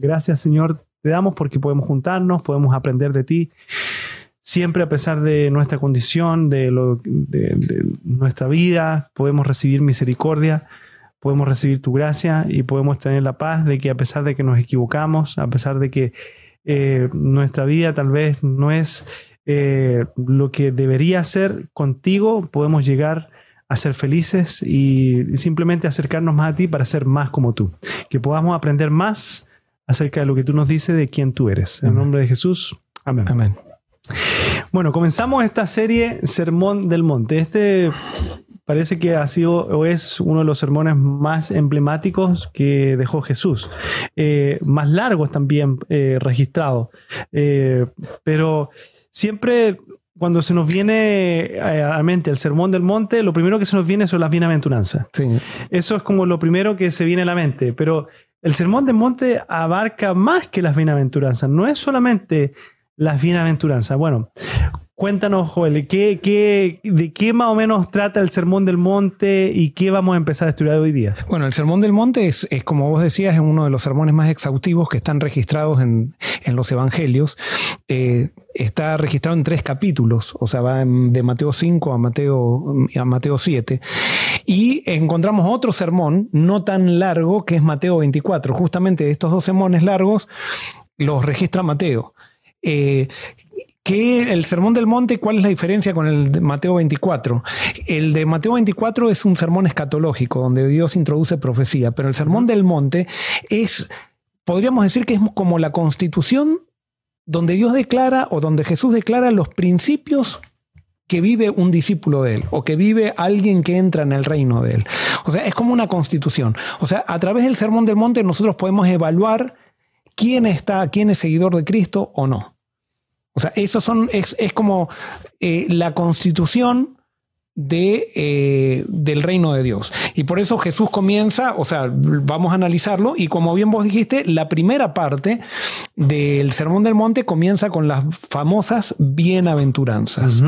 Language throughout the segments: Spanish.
Gracias, Señor, te damos porque podemos juntarnos, podemos aprender de ti. Siempre a pesar de nuestra condición, de, lo, de, nuestra vida, podemos recibir misericordia, podemos recibir tu gracia y podemos tener la paz de que a pesar de que nos equivocamos, a pesar de que eh, nuestra vida tal vez no es eh, lo que debería ser contigo, podemos llegar a ser felices y simplemente acercarnos más a ti para ser más como tú. Que podamos aprender más acerca de lo que tú nos dices de quién tú eres. En el nombre de Jesús. Amén. Amén. Bueno, comenzamos esta serie Sermón del Monte. Este parece que ha sido o es uno de los sermones más emblemáticos que dejó Jesús. Eh, más largos también eh, registrados. Eh, pero siempre cuando se nos viene a la mente el sermón del monte, lo primero que se nos viene son las bienaventuranzas. Sí. Eso es como lo primero que se viene a la mente. Pero el sermón del monte abarca más que las bienaventuranzas. No es solamente las bienaventuranzas. Bueno, cuéntanos, Joel, ¿qué, qué, de qué más o menos trata el Sermón del Monte y qué vamos a empezar a estudiar hoy día? Bueno, el Sermón del Monte es, es como vos decías, es uno de los sermones más exhaustivos que están registrados en, en los Evangelios. Eh, está registrado en tres capítulos, o sea, va de Mateo 5 a Mateo, a Mateo 7. Y encontramos otro sermón, no tan largo, que es Mateo 24. Justamente estos dos sermones largos los registra Mateo. Eh, ¿qué, el Sermón del Monte, ¿cuál es la diferencia con el de Mateo 24? El de Mateo 24 es un sermón escatológico, donde Dios introduce profecía, pero el Sermón del Monte es, podríamos decir que es como la constitución donde Dios declara o donde Jesús declara los principios que vive un discípulo de él o que vive alguien que entra en el reino de él. O sea, es como una constitución. O sea, a través del Sermón del Monte nosotros podemos evaluar quién está, quién es seguidor de Cristo o no. O sea, eso son, es, es como eh, la constitución de, eh, del reino de Dios. Y por eso Jesús comienza, o sea, vamos a analizarlo, y como bien vos dijiste, la primera parte del Sermón del Monte comienza con las famosas bienaventuranzas.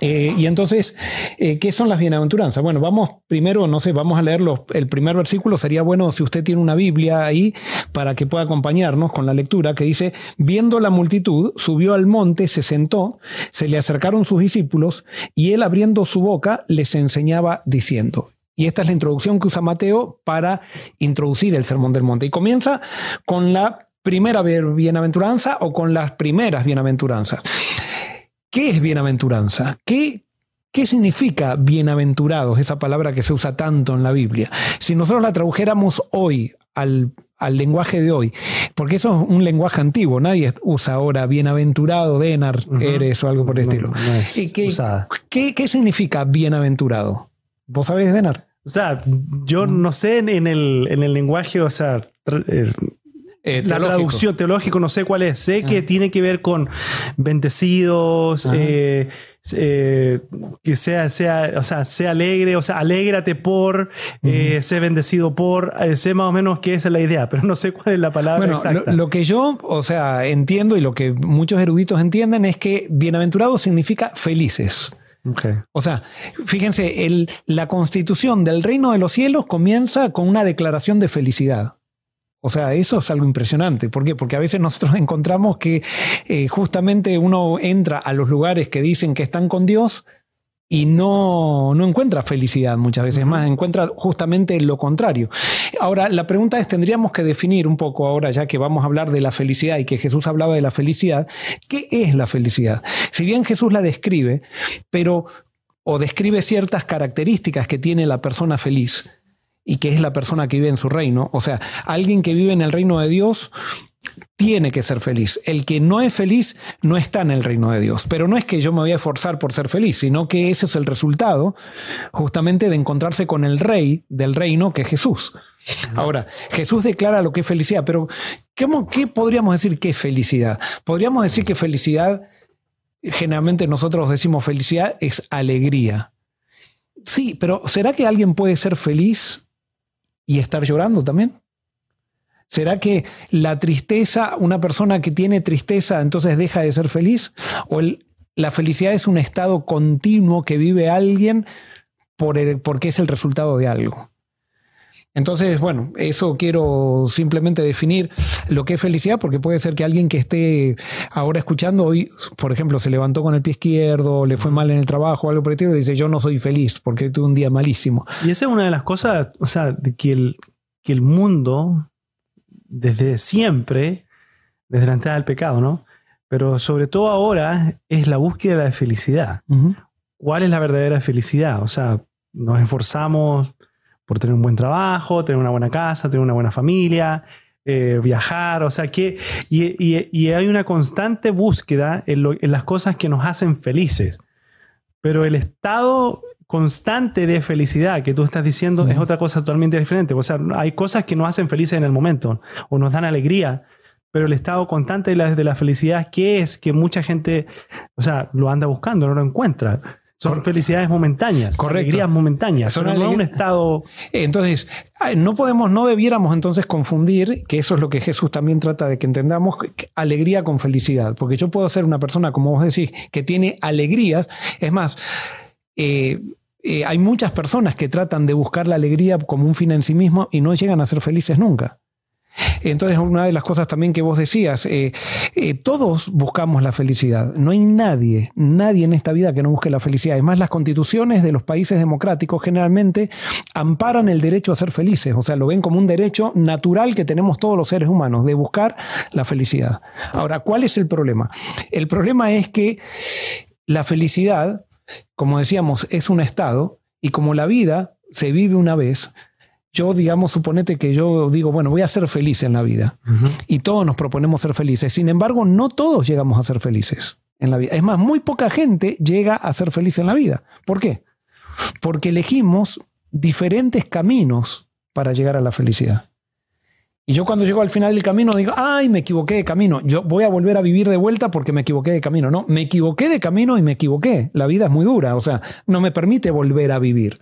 Eh, y entonces, eh, ¿qué son las bienaventuranzas? Bueno, vamos primero, no sé, vamos a leer los, el primer versículo. Sería bueno si usted tiene una Biblia ahí para que pueda acompañarnos con la lectura, que dice, viendo la multitud, subió al monte, se sentó, se le acercaron sus discípulos y él abriendo su boca les enseñaba diciendo. Y esta es la introducción que usa Mateo para introducir el Sermón del Monte. Y comienza con la primera bienaventuranza o con las primeras bienaventuranzas. ¿Qué es bienaventuranza? ¿Qué, ¿Qué significa bienaventurados? Esa palabra que se usa tanto en la Biblia. Si nosotros la tradujéramos hoy al, al lenguaje de hoy, porque eso es un lenguaje antiguo, nadie usa ahora bienaventurado, denar, uh -huh. eres o algo por el no, estilo. No es ¿Y qué, qué, ¿Qué, significa bienaventurado? ¿Vos sabés, Denar? O sea, yo no sé en el, en el lenguaje, o sea, eh, la traducción teológico no sé cuál es. Sé ah. que tiene que ver con bendecidos, eh, eh, que sea, sea, o sea, sea alegre, o sea, alégrate por, sé bendecido por, sé más o menos que esa es la idea, pero no sé cuál es la palabra bueno, exacta. Lo, lo, que yo, o sea, entiendo y lo que muchos eruditos entienden es que bienaventurado significa felices. Okay. O sea, fíjense, el, la constitución del reino de los cielos comienza con una declaración de felicidad. O sea, eso es algo impresionante. ¿Por qué? Porque a veces nosotros encontramos que eh, justamente uno entra a los lugares que dicen que están con Dios y no, no encuentra felicidad muchas veces, uh -huh. más encuentra justamente lo contrario. Ahora, la pregunta es, tendríamos que definir un poco ahora, ya que vamos a hablar de la felicidad y que Jesús hablaba de la felicidad, ¿qué es la felicidad? Si bien Jesús la describe, pero o describe ciertas características que tiene la persona feliz, y que es la persona que vive en su reino. O sea, alguien que vive en el reino de Dios tiene que ser feliz. El que no es feliz no está en el reino de Dios. Pero no es que yo me voy a esforzar por ser feliz, sino que ese es el resultado justamente de encontrarse con el rey del reino que es Jesús. Ahora, Jesús declara lo que es felicidad, pero ¿cómo, ¿qué podríamos decir que es felicidad? Podríamos decir que felicidad, generalmente nosotros decimos felicidad es alegría. Sí, pero ¿será que alguien puede ser feliz y estar llorando también? ¿Será que la tristeza, una persona que tiene tristeza, entonces deja de ser feliz? ¿O el, la felicidad es un estado continuo que vive alguien por el, porque es el resultado de algo? Entonces, bueno, eso quiero simplemente definir lo que es felicidad, porque puede ser que alguien que esté ahora escuchando hoy, por ejemplo, se levantó con el pie izquierdo, le fue mal en el trabajo, algo por el estilo, y dice, yo no soy feliz porque tuve un día malísimo. Y esa es una de las cosas, o sea, de que el, que el mundo, desde siempre, desde la entrada del pecado, ¿no? Pero sobre todo ahora es la búsqueda de la felicidad. ¿Cuál es la verdadera felicidad? O sea, nos esforzamos por tener un buen trabajo, tener una buena casa, tener una buena familia, eh, viajar, o sea que, y, hay una constante búsqueda en, las cosas que nos hacen felices, pero el estado constante de felicidad que tú estás diciendo es otra cosa totalmente diferente, o sea, hay cosas que nos hacen felices en el momento o nos dan alegría, pero el estado constante de la, de la felicidad, ¿qué es? Que mucha gente, o sea, lo anda buscando, no lo encuentra. Son felicidades momentáneas, alegrías momentáneas, son no un estado. Entonces, no podemos, no debiéramos entonces confundir, que eso es lo que Jesús también trata de que entendamos, alegría con felicidad. Porque yo puedo ser una persona, como vos decís, que tiene alegrías. Es más, eh, eh, hay muchas personas que tratan de buscar la alegría como un fin en sí mismo y no llegan a ser felices nunca. Entonces, una de las cosas también que vos decías, eh, eh, todos buscamos la felicidad. No hay nadie, nadie en esta vida que no busque la felicidad. Es más, las constituciones de los países democráticos generalmente amparan el derecho a ser felices. O sea, lo ven como un derecho natural que tenemos todos los seres humanos, de buscar la felicidad. Ahora, ¿cuál es el problema? El problema es que la felicidad, como decíamos, es un estado y como la vida se vive una vez, yo, digamos, suponete que yo digo, bueno, voy a ser feliz en la vida. Y todos nos proponemos ser felices. Sin embargo, no todos llegamos a ser felices en la vida. Es más, muy poca gente llega a ser feliz en la vida. ¿Por qué? Porque elegimos diferentes caminos para llegar a la felicidad. Y yo cuando llego al final del camino digo, ay, me equivoqué de camino. Yo voy a volver a vivir de vuelta porque me equivoqué de camino. No, me equivoqué de camino y me equivoqué. La vida es muy dura. O sea, no me permite volver a vivir.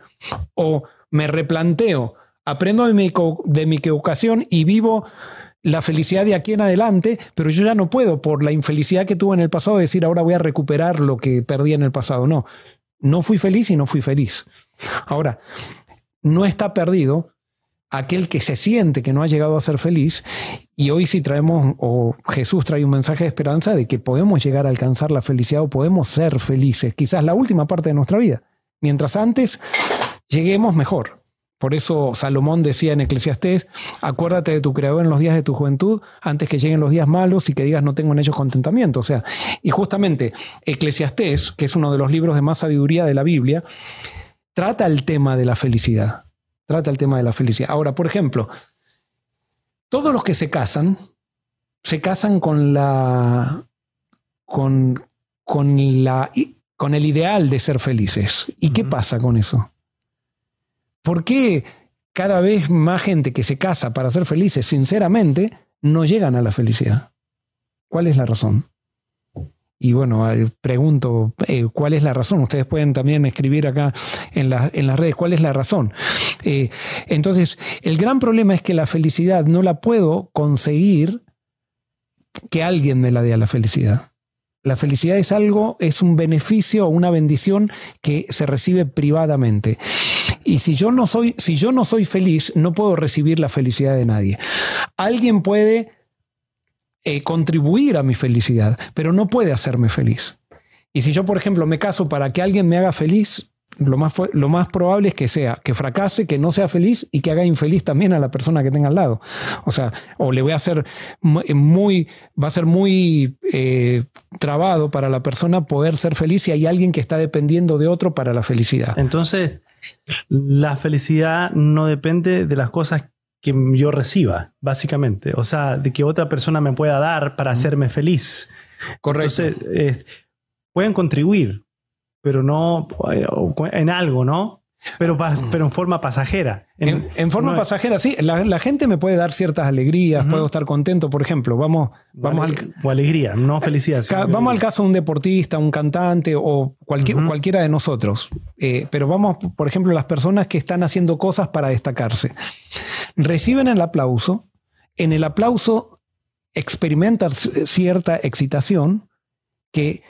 O me replanteo aprendo de mi, de mi equivocación y vivo la felicidad de aquí en adelante, pero yo ya no puedo por la infelicidad que tuve en el pasado decir ahora voy a recuperar lo que perdí en el pasado. No, no fui feliz y no fui feliz. Ahora, no está perdido aquel que se siente que no ha llegado a ser feliz y hoy si traemos o Jesús trae un mensaje de esperanza de que podemos llegar a alcanzar la felicidad o podemos ser felices, quizás la última parte de nuestra vida. Mientras antes lleguemos mejor. Por eso Salomón decía en Eclesiastés, acuérdate de tu creador en los días de tu juventud, antes que lleguen los días malos y que digas no tengo en ellos contentamiento. O sea, y justamente Eclesiastés, que es uno de los libros de más sabiduría de la Biblia, trata el tema de la felicidad. Trata el tema de la felicidad. Ahora, por ejemplo, todos los que se casan, se casan con la. con, con la. con el ideal de ser felices. ¿Y qué pasa con eso? ¿Por qué cada vez más gente que se casa para ser felices, sinceramente, no llegan a la felicidad? ¿Cuál es la razón? Y bueno, eh, pregunto, eh, ¿cuál es la razón? Ustedes pueden también escribir acá en, las redes, ¿cuál es la razón? Eh, entonces, el gran problema es que la felicidad no la puedo conseguir que alguien me la dé a la felicidad. La felicidad es algo, es un beneficio o una bendición que se recibe privadamente. Y si yo no soy, si yo no soy feliz, no puedo recibir la felicidad de nadie. Alguien puede eh, contribuir a mi felicidad, pero no puede hacerme feliz. Y si yo, por ejemplo, me caso para que alguien me haga feliz, lo más, lo más probable es que sea que fracase, que no sea feliz y que haga infeliz también a la persona que tenga al lado. O sea, o le voy a hacer muy, va a ser muy eh, trabado para la persona poder ser feliz si hay alguien que está dependiendo de otro para la felicidad. Entonces, la felicidad no depende de las cosas que yo reciba, básicamente. O sea, de que otra persona me pueda dar para hacerme feliz. Correcto. Entonces, eh, pueden contribuir, pero no eh, en algo, ¿no? Pero, mm. pero en forma pasajera. En, forma pasajera, sí. La, gente me puede dar ciertas alegrías, puedo estar contento, por ejemplo. Vamos, vamos al, o alegría, no felicidad. vamos al caso de un deportista, un cantante o cualquier, cualquiera de nosotros. Eh, pero vamos, por ejemplo, las personas que están haciendo cosas para destacarse. Reciben el aplauso. En el aplauso experimentan cierta excitación que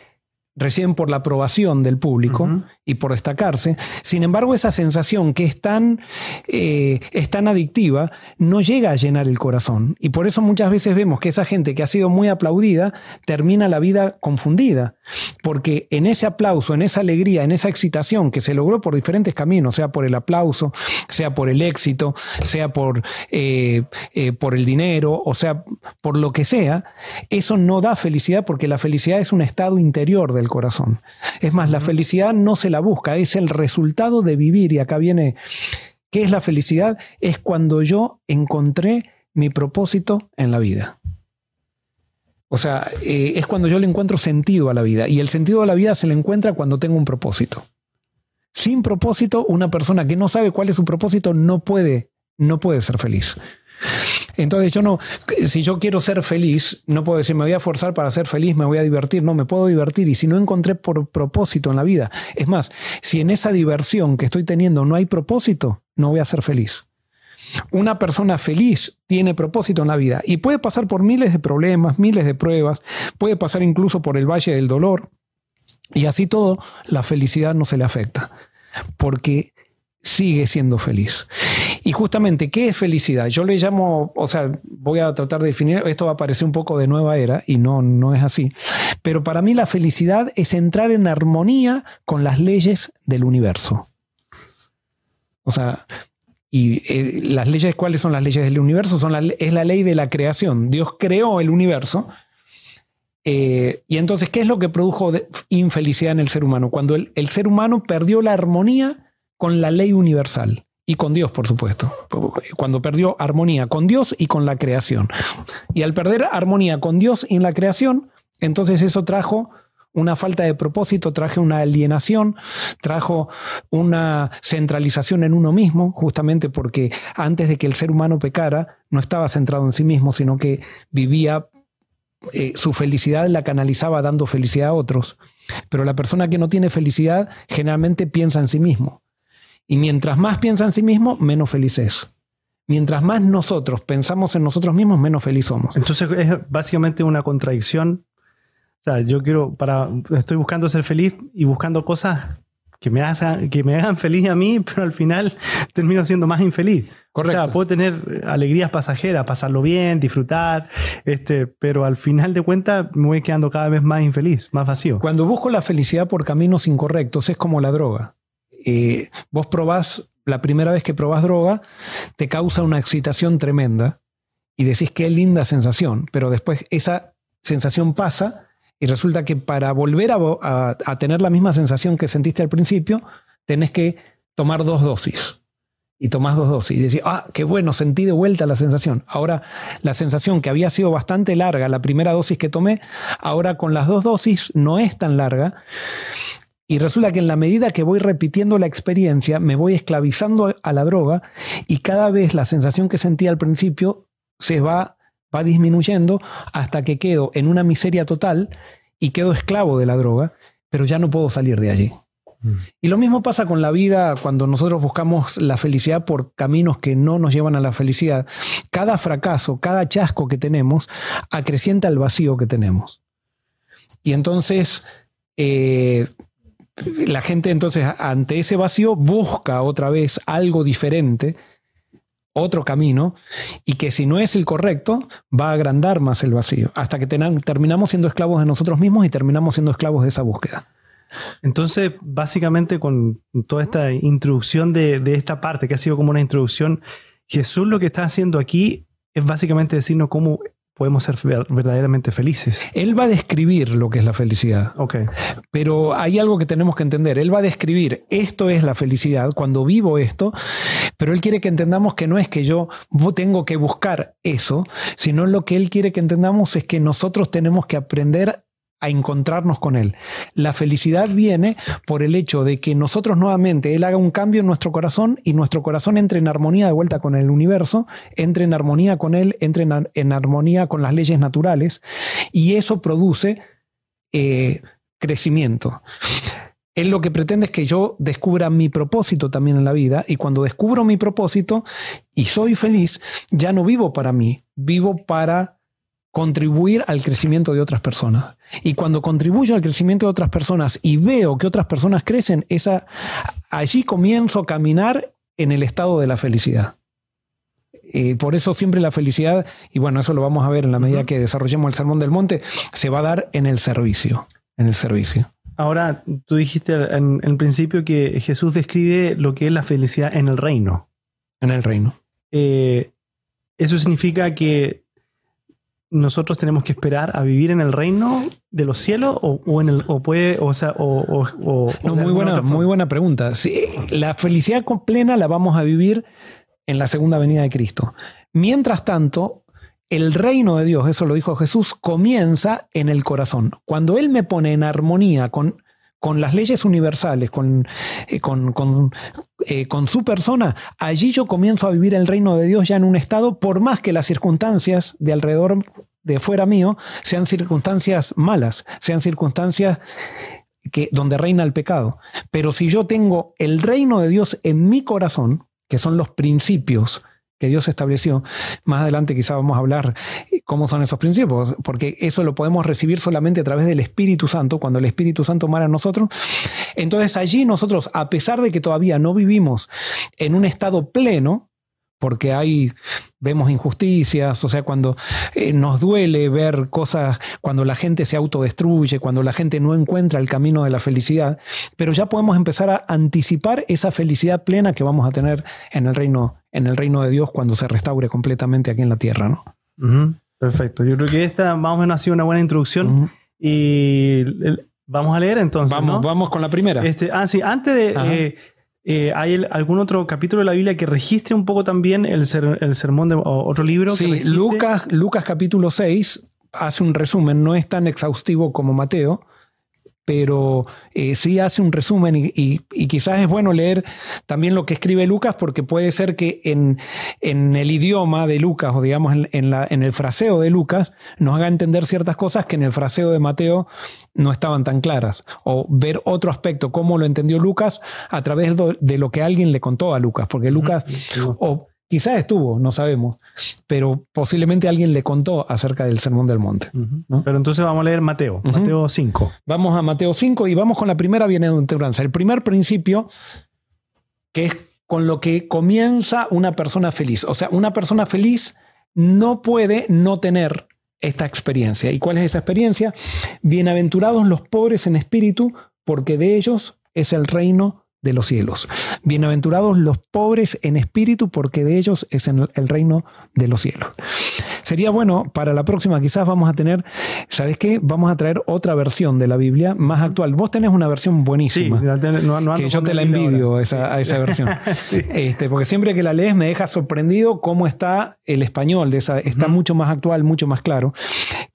reciben por la aprobación del público y por destacarse. Sin embargo, esa sensación que es tan, eh, es tan adictiva no llega a llenar el corazón. Y por eso muchas veces vemos que esa gente que ha sido muy aplaudida termina la vida confundida. Porque en ese aplauso, en esa alegría, en esa excitación que se logró por diferentes caminos, sea por el aplauso, sea por el éxito, sea por, eh, eh, por el dinero, o sea, por lo que sea, eso no da felicidad porque la felicidad es un estado interior del corazón. Es más, la felicidad no se la busca, es el resultado de vivir. Y acá viene, ¿qué es la felicidad? Es cuando yo encontré mi propósito en la vida. O sea, eh, es cuando yo le encuentro sentido a la vida. Y el sentido de la vida se le encuentra cuando tengo un propósito. Sin propósito, una persona que no sabe cuál es su propósito no puede, no puede ser feliz. Entonces yo no, si yo quiero ser feliz, no puedo decir me voy a forzar para ser feliz, me voy a divertir, no, me puedo divertir y si no encontré por propósito en la vida, es más, si en esa diversión que estoy teniendo no hay propósito, no voy a ser feliz. Una persona feliz tiene propósito en la vida y puede pasar por miles de problemas, miles de pruebas, puede pasar incluso por el valle del dolor y así todo, la felicidad no se le afecta porque sigue siendo feliz. Y justamente, ¿qué es felicidad? Yo le llamo, o sea, voy a tratar de definir, esto va a parecer un poco de nueva era y no, no es así, pero para mí la felicidad es entrar en armonía con las leyes del universo. O sea, y eh, las leyes, ¿cuáles son las leyes del universo? Son es la ley de la creación. Dios creó el universo. Eh, y entonces, ¿qué es lo que produjo infelicidad en el ser humano? Cuando el ser humano perdió la armonía con la ley universal y con Dios, por supuesto. Cuando perdió armonía con Dios y con la creación. Y al perder armonía con Dios y en la creación, entonces eso trajo una falta de propósito, trajo una alienación, trajo una centralización en uno mismo, justamente porque antes de que el ser humano pecara, no estaba centrado en sí mismo, sino que vivía, eh, su felicidad la canalizaba dando felicidad a otros. Pero la persona que no tiene felicidad generalmente piensa en sí mismo. Y mientras más piensa en sí mismo, menos feliz es. Mientras más nosotros pensamos en nosotros mismos, menos feliz somos. Entonces es básicamente una contradicción. O sea, yo quiero, para, estoy buscando ser feliz y buscando cosas que me, hagan, que me hagan feliz a mí, pero al final termino siendo más infeliz. Correcto. O sea, puedo tener alegrías pasajeras, pasarlo bien, disfrutar, este, pero al final de cuentas me voy quedando cada vez más infeliz, más vacío. Cuando busco la felicidad por caminos incorrectos, es como la droga. Eh, vos probás, la primera vez que probás droga, te causa una excitación tremenda y decís qué linda sensación, pero después esa sensación pasa y resulta que para volver a, tener la misma sensación que sentiste al principio, tenés que tomar dos dosis. Y tomás dos dosis y decís, ah, qué bueno, sentí de vuelta la sensación. Ahora, la sensación que había sido bastante larga, la primera dosis que tomé, ahora con las dos dosis no es tan larga y resulta que en la medida que voy repitiendo la experiencia, me voy esclavizando a la droga y cada vez la sensación que sentía al principio se va, va disminuyendo hasta que quedo en una miseria total y quedo esclavo de la droga, pero ya no puedo salir de allí. Mm. Y lo mismo pasa con la vida cuando nosotros buscamos la felicidad por caminos que no nos llevan a la felicidad. Cada fracaso, cada chasco que tenemos, acrecienta el vacío que tenemos. Y entonces eh, la gente entonces ante ese vacío busca otra vez algo diferente, otro camino, y que si no es el correcto, va a agrandar más el vacío, hasta que terminamos siendo esclavos de nosotros mismos y terminamos siendo esclavos de esa búsqueda. Entonces, básicamente con toda esta introducción de, de esta parte, que ha sido como una introducción, Jesús lo que está haciendo aquí es básicamente decirnos cómo podemos ser verdaderamente felices. Él va a describir lo que es la felicidad. Okay. Pero hay algo que tenemos que entender. Él va a describir esto es la felicidad cuando vivo esto, pero él quiere que entendamos que no es que yo tengo que buscar eso, sino lo que él quiere que entendamos es que nosotros tenemos que aprender a encontrarnos con Él. La felicidad viene por el hecho de que nosotros nuevamente, Él haga un cambio en nuestro corazón y nuestro corazón entre en armonía de vuelta con el universo, entre en armonía con Él, entre en, armonía con las leyes naturales y eso produce eh, crecimiento. Él lo que pretende es que yo descubra mi propósito también en la vida y cuando descubro mi propósito y soy feliz, ya no vivo para mí, vivo para contribuir al crecimiento de otras personas. Y cuando contribuyo al crecimiento de otras personas y veo que otras personas crecen, esa, allí comienzo a caminar en el estado de la felicidad. Y por eso siempre la felicidad, y bueno, eso lo vamos a ver en la medida que desarrollemos el Sermón del Monte, se va a dar en el servicio, en el servicio. Ahora, tú dijiste en el principio que Jesús describe lo que es la felicidad en el reino. En el reino. Eh, eso significa que nosotros tenemos que esperar a vivir en el reino de los cielos o, en el o puede o sea o, muy buena muy buena pregunta. La felicidad plena la vamos a vivir en la segunda venida de Cristo. Mientras tanto el reino de Dios eso lo dijo Jesús comienza en el corazón. Cuando él me pone en armonía con con las leyes universales, con, eh, con, eh, con, su persona, allí yo comienzo a vivir el reino de Dios ya en un estado, por más que las circunstancias de alrededor, de fuera mío, sean circunstancias malas, sean circunstancias que, donde reina el pecado. Pero si yo tengo el reino de Dios en mi corazón, que son los principios que Dios estableció. Más adelante quizá vamos a hablar eh, cómo son esos principios, porque eso lo podemos recibir solamente a través del Espíritu Santo, cuando el Espíritu Santo mora en nosotros. Entonces allí nosotros, a pesar de que todavía no vivimos en un estado pleno, porque hay, vemos injusticias, o sea, cuando eh, nos duele ver cosas, cuando la gente se autodestruye, cuando la gente no encuentra el camino de la felicidad, pero ya podemos empezar a anticipar esa felicidad plena que vamos a tener en el reino, en el reino de Dios cuando se restaure completamente aquí en la tierra, ¿no? Perfecto. Yo creo que esta más o menos ha sido una buena introducción y vamos a leer entonces. Vamos, vamos con la primera. Este, ah, sí, antes de eh, ¿Hay algún otro capítulo de la Biblia que registre un poco también el, el sermón de otro libro? Sí, Lucas, Lucas capítulo 6 hace un resumen, no es tan exhaustivo como Mateo, pero eh, sí hace un resumen y, quizás es bueno leer también lo que escribe Lucas porque puede ser que en, el idioma de Lucas o digamos en, la, en, el fraseo de Lucas nos haga entender ciertas cosas que en el fraseo de Mateo no estaban tan claras o ver otro aspecto, cómo lo entendió Lucas a través de lo que alguien le contó a Lucas, porque Lucas Quizás estuvo, no sabemos, pero posiblemente alguien le contó acerca del Sermón del Monte. Pero entonces vamos a leer Mateo, Mateo 5. Vamos a Mateo 5 y vamos con la primera bienaventuranza. El primer principio, que es con lo que comienza una persona feliz. O sea, una persona feliz no puede no tener esta experiencia. ¿Y cuál es esa experiencia? Bienaventurados los pobres en espíritu, porque de ellos es el reino de los cielos. Bienaventurados los pobres en espíritu, porque de ellos es el reino de los cielos. Sería bueno, para la próxima quizás vamos a tener, ¿sabes qué? Vamos a traer otra versión de la Biblia más actual. Vos tenés una versión buenísima. que yo te la envidio a esa versión. este, porque siempre que la lees me deja sorprendido cómo está el español. De esa, está mucho más actual, mucho más claro.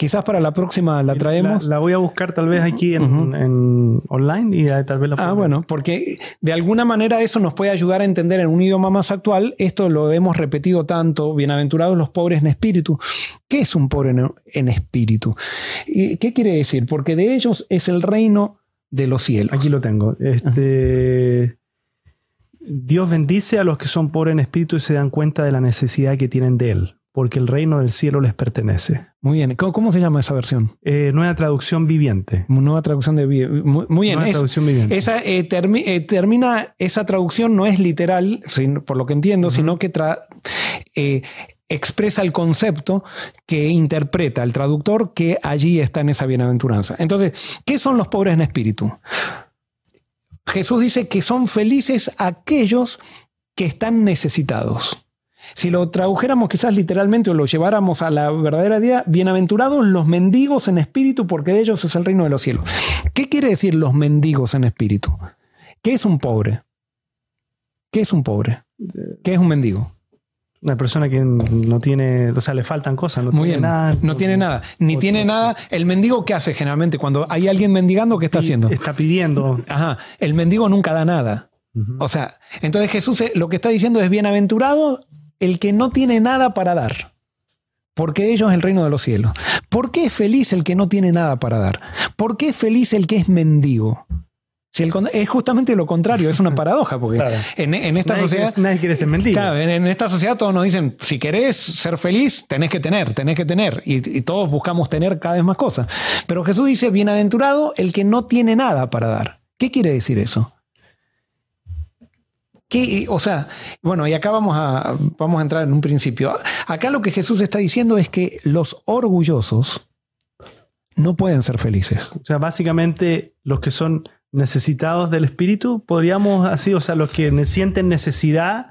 Quizás para la próxima la traemos. La, voy a buscar tal vez aquí en, online y tal vez la Ah, bueno, porque de alguna manera eso nos puede ayudar a entender en un idioma más actual. Esto lo hemos repetido tanto, bienaventurados los pobres en espíritu. ¿Qué es un pobre en, espíritu? ¿Qué quiere decir? Porque de ellos es el reino de los cielos. Aquí lo tengo. Este, Dios bendice a los que son pobres en espíritu y se dan cuenta de la necesidad que tienen de Él porque el reino del cielo les pertenece. Muy bien. ¿Cómo, se llama esa versión? Eh, nueva traducción viviente. Nueva traducción de muy, muy bien. Nueva traducción viviente. Esa, eh, eh, termina, esa traducción no es literal, por lo que entiendo, sino que expresa el concepto que interpreta el traductor que allí está en esa bienaventuranza. Entonces, ¿qué son los pobres en espíritu? Jesús dice que son felices aquellos que están necesitados. Si lo tradujéramos quizás literalmente o lo lleváramos a la verdadera idea, bienaventurados los mendigos en espíritu, porque de ellos es el reino de los cielos. ¿Qué quiere decir los mendigos en espíritu? ¿Qué es un pobre? ¿Qué es un pobre? ¿Qué es un mendigo? Una persona que no tiene, o sea, le faltan cosas, no tiene nada. No, tiene nada, ni tiene nada. El mendigo, ¿qué hace generalmente? Cuando hay alguien mendigando, ¿qué está haciendo? Está pidiendo. Ajá, el mendigo nunca da nada. O sea, entonces Jesús eh, lo que está diciendo es bienaventurado el que no tiene nada para dar. Porque ellos es el reino de los cielos. ¿Por qué es feliz el que no tiene nada para dar? ¿Por qué es feliz el que es mendigo? Si es justamente lo contrario, es una paradoja, porque en, esta sociedad. nadie quiere ser mendigo. Claro, en, esta sociedad todos nos dicen: si querés ser feliz, tenés que tener, tenés que tener. Y, todos buscamos tener cada vez más cosas. Pero Jesús dice: bienaventurado el que no tiene nada para dar. ¿Qué quiere decir eso? O sea, bueno, y acá vamos a, vamos a entrar en un principio. Acá lo que Jesús está diciendo es que los orgullosos no pueden ser felices. O sea, básicamente los que son necesitados del espíritu, podríamos así, o sea, los que sienten necesidad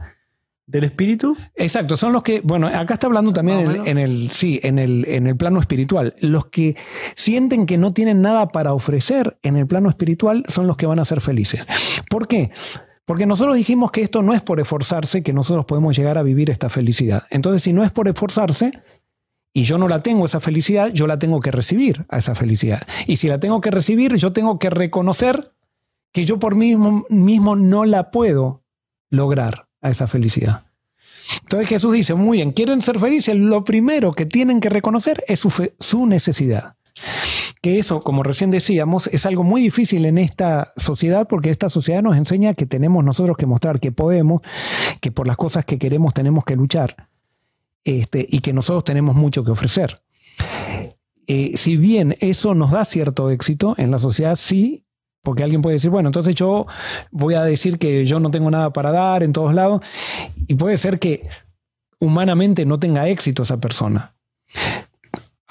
del espíritu. Exacto, son los que, bueno, acá está hablando también en, el, sí, en el, en el plano espiritual. Los que sienten que no tienen nada para ofrecer en el plano espiritual son los que van a ser felices. ¿Por qué? Porque nosotros dijimos que esto no es por esforzarse que nosotros podemos llegar a vivir esta felicidad. Entonces, si no es por esforzarse, y yo no la tengo esa felicidad, yo la tengo que recibir a esa felicidad. Y si la tengo que recibir, yo tengo que reconocer que yo por mí mismo, mismo no la puedo lograr a esa felicidad. Entonces Jesús dice, muy bien, quieren ser felices, lo primero que tienen que reconocer es su, su necesidad. Que eso, como recién decíamos, es algo muy difícil en esta sociedad porque esta sociedad nos enseña que tenemos nosotros que mostrar que podemos, que por las cosas que queremos tenemos que luchar este, y que nosotros tenemos mucho que ofrecer. Eh, si bien eso nos da cierto éxito en la sociedad, sí, porque alguien puede decir, bueno, entonces yo voy a decir que yo no tengo nada para dar en todos lados, y puede ser que humanamente no tenga éxito esa persona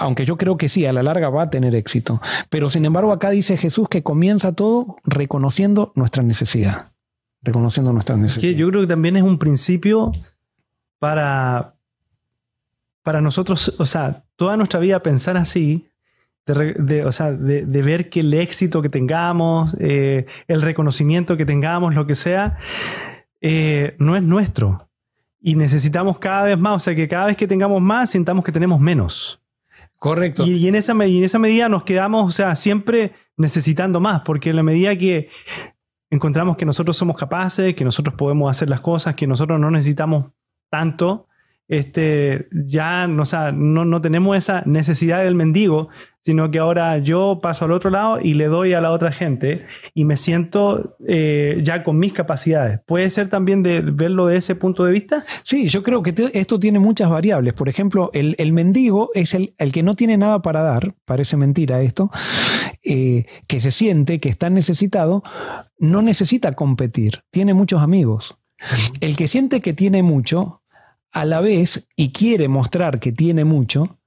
aunque yo creo que sí, a la larga va a tener éxito. Pero sin embargo acá dice Jesús que comienza todo reconociendo nuestra necesidad. Reconociendo nuestra necesidad. yo creo que también es un principio para, para nosotros, o sea, toda nuestra vida pensar así, de, o sea, de, ver que el éxito que tengamos, eh, el reconocimiento que tengamos, lo que sea, eh, no es nuestro. Y necesitamos cada vez más, o sea, que cada vez que tengamos más, sintamos que tenemos menos. Correcto. Y, en esa, en esa medida nos quedamos, o sea, siempre necesitando más, porque en la medida que encontramos que nosotros somos capaces, que nosotros podemos hacer las cosas, que nosotros no necesitamos tanto, este, ya no, no, tenemos esa necesidad del mendigo, sino que ahora yo paso al otro lado y le doy a la otra gente y me siento eh, ya con mis capacidades. ¿Puede ser también de verlo de ese punto de vista? Sí, yo creo que esto tiene muchas variables. Por ejemplo, el, mendigo es el, que no tiene nada para dar, parece mentira esto, eh, que se siente que está necesitado, no necesita competir, tiene muchos amigos. El que siente que tiene mucho, a la vez y quiere mostrar que tiene mucho,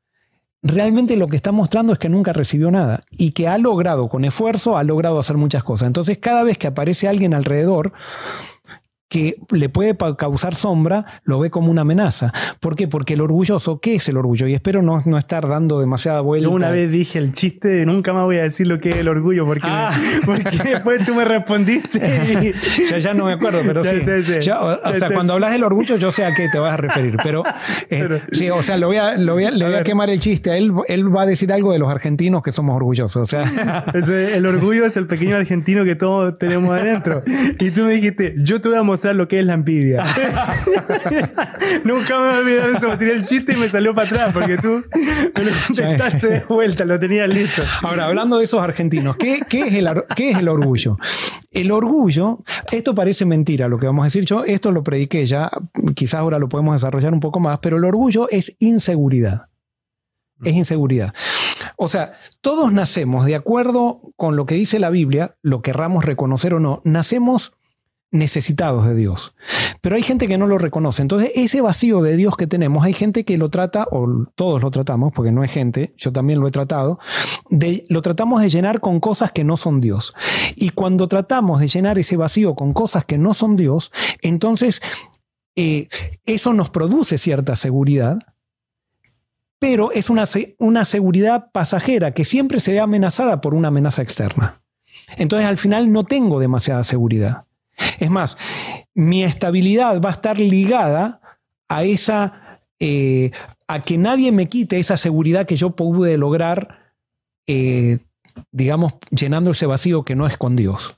realmente lo que está mostrando es que nunca recibió nada y que ha logrado, con esfuerzo, ha logrado hacer muchas cosas. Entonces, cada vez que aparece alguien alrededor, que le puede causar sombra, lo ve como una amenaza. ¿Por qué? Porque el orgulloso, ¿qué es el orgullo? Y espero no, no estar dando demasiada vuelta. Yo una vez dije el chiste de nunca más voy a decir lo que es el orgullo, porque, ah. porque después tú me respondiste. Y... yo ya no me acuerdo, pero sí. o, sea, cuando hablas del orgullo, yo sé a qué te vas a referir. Pero, eh, sí, o sea, lo voy a, lo voy a, le voy a, quemar el chiste. Él, él va a decir algo de los argentinos que somos orgullosos. O sea. el orgullo es el pequeño argentino que todos tenemos adentro. Y tú me dijiste, yo te voy a mostrar lo que es la envidia. Nunca me voy a olvidar eso. Me tiré el chiste y me salió para atrás porque tú me lo contestaste de vuelta, lo tenías listo. Ahora, hablando de esos argentinos, ¿qué, es el, ¿qué es el orgullo? El orgullo, esto parece mentira lo que vamos a decir. Yo esto lo prediqué ya, quizás ahora lo podemos desarrollar un poco más, pero el orgullo es inseguridad. Es inseguridad. O sea, todos nacemos de acuerdo con lo que dice la Biblia, lo querramos reconocer o no, nacemos necesitados de Dios. Pero hay gente que no lo reconoce. Entonces, ese vacío de Dios que tenemos, hay gente que lo trata, o todos lo tratamos, porque no es gente, yo también lo he tratado, lo tratamos de llenar con cosas que no son Dios. Y cuando tratamos de llenar ese vacío con cosas que no son Dios, entonces eh, eso nos produce cierta seguridad, pero es una, una seguridad pasajera que siempre se ve amenazada por una amenaza externa. Entonces, al final no tengo demasiada seguridad. Es más, mi estabilidad va a estar ligada a esa, eh, a que nadie me quite esa seguridad que yo pude lograr, eh, digamos, llenando ese vacío que no es con Dios.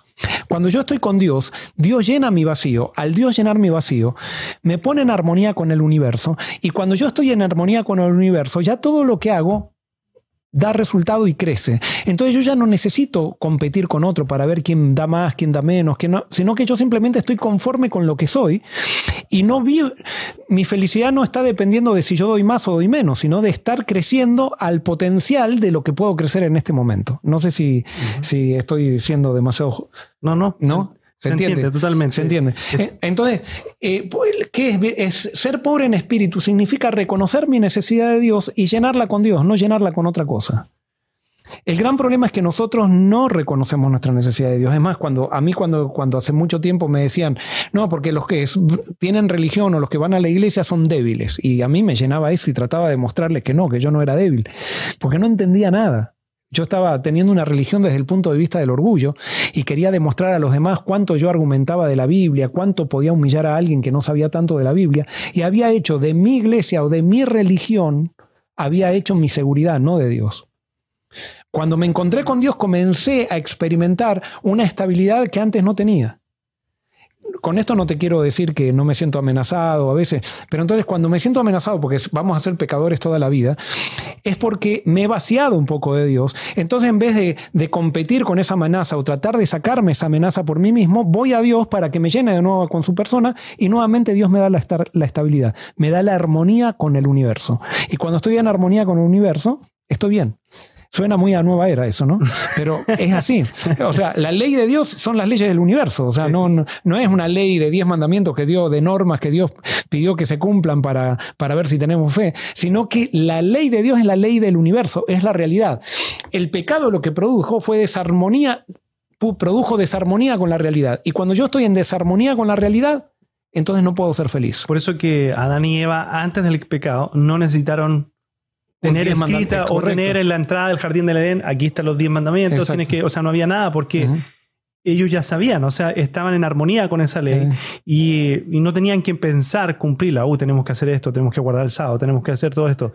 Cuando yo estoy con Dios, Dios llena mi vacío. Al Dios llenar mi vacío, me pone en armonía con el universo. Y cuando yo estoy en armonía con el universo, ya todo lo que hago da resultado y crece. Entonces yo ya no necesito competir con otro para ver quién da más, quién da menos, quién no, sino que yo simplemente estoy conforme con lo que soy y no vi, mi felicidad no está dependiendo de si yo doy más o doy menos, sino de estar creciendo al potencial de lo que puedo crecer en este momento. No sé si, si estoy siendo demasiado... No, no. ¿No? Se, entiende, totalmente. Se entiende. Entonces, eh, ¿qué es, es? Ser pobre en espíritu significa reconocer mi necesidad de Dios y llenarla con Dios, no llenarla con otra cosa. El gran problema es que nosotros no reconocemos nuestra necesidad de Dios. Es más, cuando a mí cuando, cuando hace mucho tiempo me decían, no, porque los que tienen religión o los que van a la iglesia son débiles. Y a mí me llenaba eso y trataba de mostrarles que no, que yo no era débil, porque no entendía nada. Yo estaba teniendo una religión desde el punto de vista del orgullo y quería demostrar a los demás cuánto yo argumentaba de la Biblia, cuánto podía humillar a alguien que no sabía tanto de la Biblia. Y había hecho de mi iglesia o de mi religión, había hecho mi seguridad, no de Dios. Cuando me encontré con Dios comencé a experimentar una estabilidad que antes no tenía. Con esto no te quiero decir que no me siento amenazado a veces, pero entonces cuando me siento amenazado, porque vamos a ser pecadores toda la vida, es porque me he vaciado un poco de Dios. Entonces en vez de, competir con esa amenaza o tratar de sacarme esa amenaza por mí mismo, voy a Dios para que me llene de nuevo con su persona y nuevamente Dios me da la, estabilidad, me da la armonía con el universo. Y cuando estoy en armonía con el universo, estoy bien. Suena muy a nueva era eso, ¿no? Pero es así. O sea, la ley de Dios son las leyes del universo. O sea, no, no, es una ley de diez mandamientos que dio, de normas que Dios pidió que se cumplan para, para ver si tenemos fe, sino que la ley de Dios es la ley del universo, es la realidad. El pecado lo que produjo fue desarmonía, produjo desarmonía con la realidad. Y cuando yo estoy en desarmonía con la realidad, entonces no puedo ser feliz. Por eso que Adán y Eva, antes del pecado, no necesitaron tener escrita o tener en la entrada del jardín del Edén, aquí están los diez mandamientos, tienes que, o sea, no había nada porque ellos ya sabían, o sea, estaban en armonía con esa ley y, no tenían que pensar cumplirla. Uh, tenemos que hacer esto, tenemos que guardar el sábado, tenemos que hacer todo esto.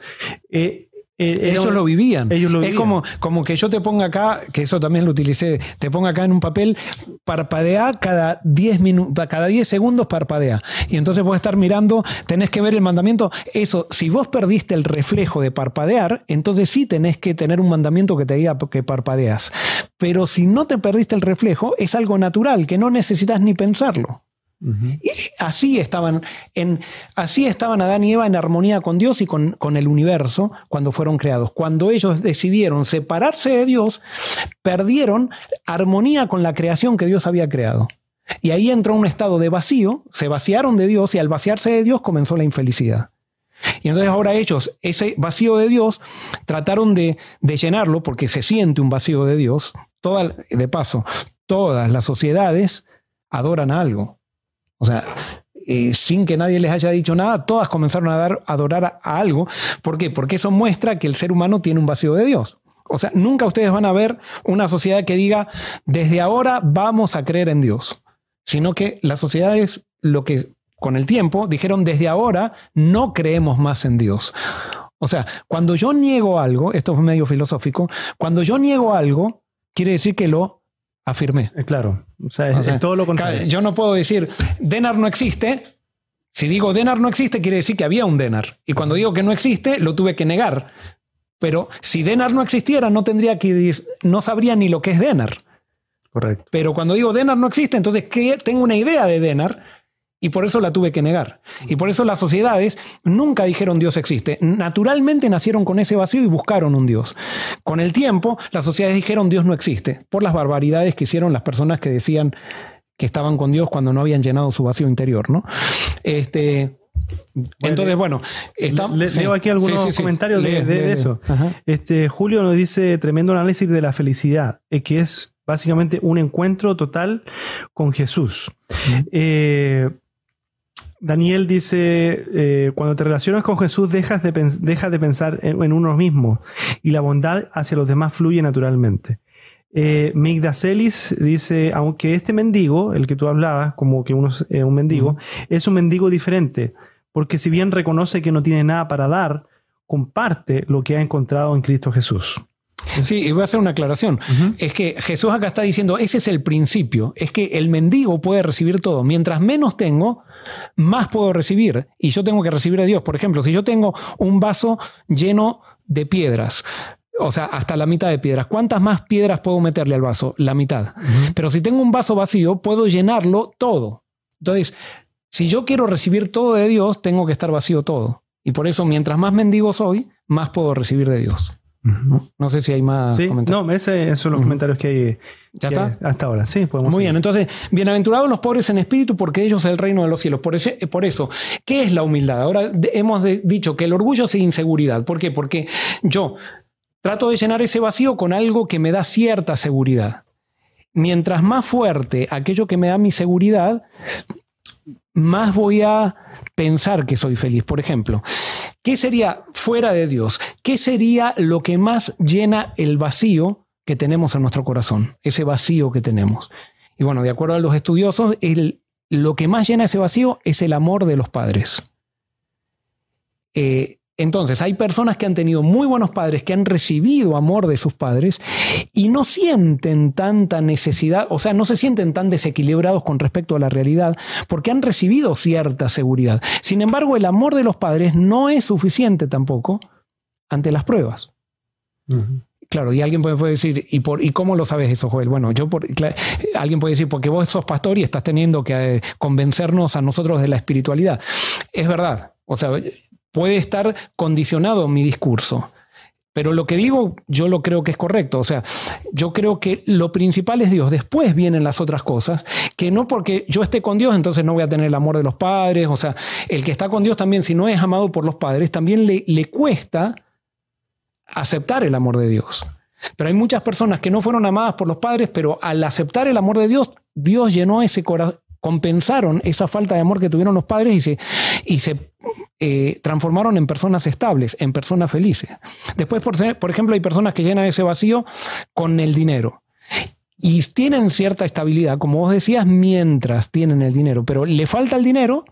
Eh, eh, ellos lo vivían. Ellos lo Es como, como que yo te ponga acá, que eso también lo utilicé, te ponga acá en un papel, parpadea cada 10 minutos, cada 10 segundos parpadea. Y entonces a estar mirando, tenés que ver el mandamiento. Eso, si vos perdiste el reflejo de parpadear, entonces sí tenés que tener un mandamiento que te diga que parpadeas. Pero si no te perdiste el reflejo, es algo natural, que no necesitas ni pensarlo así, estaban en, así estaban Adán y Eva en armonía con Dios y con, con, el universo cuando fueron creados. Cuando ellos decidieron separarse de Dios, perdieron armonía con la creación que Dios había creado. Y ahí entró un estado de vacío, se vaciaron de Dios y al vaciarse de Dios comenzó la infelicidad. Y entonces ahora ellos, ese vacío de Dios, trataron de, de llenarlo porque se siente un vacío de Dios. Toda, de paso, todas las sociedades adoran algo. O sea, eh, sin que nadie les haya dicho nada, todas comenzaron a, dar, adorar a, algo. ¿Por qué? Porque eso muestra que el ser humano tiene un vacío de Dios. O sea, nunca ustedes van a ver una sociedad que diga, desde ahora vamos a creer en Dios, sino que las sociedades, lo que con el tiempo, dijeron, desde ahora no creemos más en Dios. O sea, cuando yo niego algo, esto es medio filosófico, cuando yo niego algo, quiere decir que lo afirmé. Eh, claro. O sea, es, todo lo contrario. Yo no puedo decir, Denar no existe. Si digo Denar no existe, quiere decir que había un Denar. Y cuando digo que no existe, lo tuve que negar. Pero si Denar no existiera, no tendría que no sabría ni lo que es Denar. Correcto. Pero cuando digo Denar no existe, entonces ¿qué? tengo una idea de Denar y por eso la tuve que negar. Y por eso las sociedades nunca dijeron Dios existe. Naturalmente nacieron con ese vacío y buscaron un Dios. Con el tiempo, las sociedades dijeron Dios no existe, por las barbaridades que hicieron las personas que decían que estaban con Dios cuando no habían llenado su vacío interior. ¿no? Este, entonces, bueno, leo aquí algunos comentarios de, eso. Este, Julio nos dice tremendo análisis de la felicidad, eh, que es básicamente un encuentro total con Jesús. Daniel dice, eh, cuando te relacionas con Jesús dejas de, de pensar en, uno mismo y la bondad hacia los demás fluye naturalmente. Eh, Migdacelis dice, aunque este mendigo, el que tú hablabas, como que uno es eh, un mendigo, es un mendigo diferente, porque si bien reconoce que no tiene nada para dar, comparte lo que ha encontrado en Cristo Jesús. Sí, y voy a hacer una aclaración. Es que Jesús acá está diciendo, ese es el principio, es que el mendigo puede recibir todo. Mientras menos tengo, más puedo recibir. Y yo tengo que recibir a Dios. Por ejemplo, si yo tengo un vaso lleno de piedras, o sea, hasta la mitad de piedras. ¿Cuántas más piedras puedo meterle al vaso? La mitad. Pero si tengo un vaso vacío, puedo llenarlo todo. Entonces, si yo quiero recibir todo de Dios, tengo que estar vacío todo. Y por eso, mientras más mendigo soy, más puedo recibir de Dios. ¿No? sé si hay más comentarios. No, ese, esos son los comentarios que hay. ¿Ya está? hasta ahora, sí, podemos. Muy bien, entonces, bienaventurados los pobres en espíritu, porque ellos es el reino de los cielos. Por, ese, por eso, ¿qué es la humildad? Ahora hemos dicho que el orgullo es inseguridad. ¿Por qué? Porque yo trato de llenar ese vacío con algo que me da cierta seguridad. Mientras más fuerte aquello que me da mi seguridad, más voy a pensar que soy feliz. Por ejemplo, ¿qué sería fuera de Dios? ¿Qué sería lo que más llena el vacío que tenemos en nuestro corazón? Ese vacío que tenemos. Y bueno, de acuerdo a los estudiosos, lo que más llena ese vacío es el amor de los padres. Eh, entonces, hay personas que han tenido muy buenos padres, que han recibido amor de sus padres y no sienten tanta necesidad, o sea, no se sienten tan desequilibrados con respecto a la realidad porque han recibido cierta seguridad. Sin embargo, el amor de los padres no es suficiente tampoco ante las pruebas. Claro, y alguien puede, decir, ¿y, por, ¿y cómo lo sabes eso, Joel? Bueno, yo por, alguien puede decir, porque vos sos pastor y estás teniendo que eh, convencernos a nosotros de la espiritualidad. Es verdad. O sea, puede estar condicionado mi discurso. Pero lo que digo, yo lo creo que es correcto. O sea, yo creo que lo principal es Dios. Después vienen las otras cosas, que no porque yo esté con Dios, entonces no voy a tener el amor de los padres. O sea, el que está con Dios también, si no es amado por los padres, también le, le cuesta aceptar el amor de Dios. Pero hay muchas personas que no fueron amadas por los padres, pero al aceptar el amor de Dios, Dios llenó ese, corazón compensaron esa falta de amor que tuvieron los padres y se, y se eh, transformaron en personas estables, en personas felices. Después, por, por ejemplo, hay personas que llenan ese vacío con el dinero. Y tienen cierta estabilidad, como vos decías, mientras tienen el dinero, pero le falta el dinero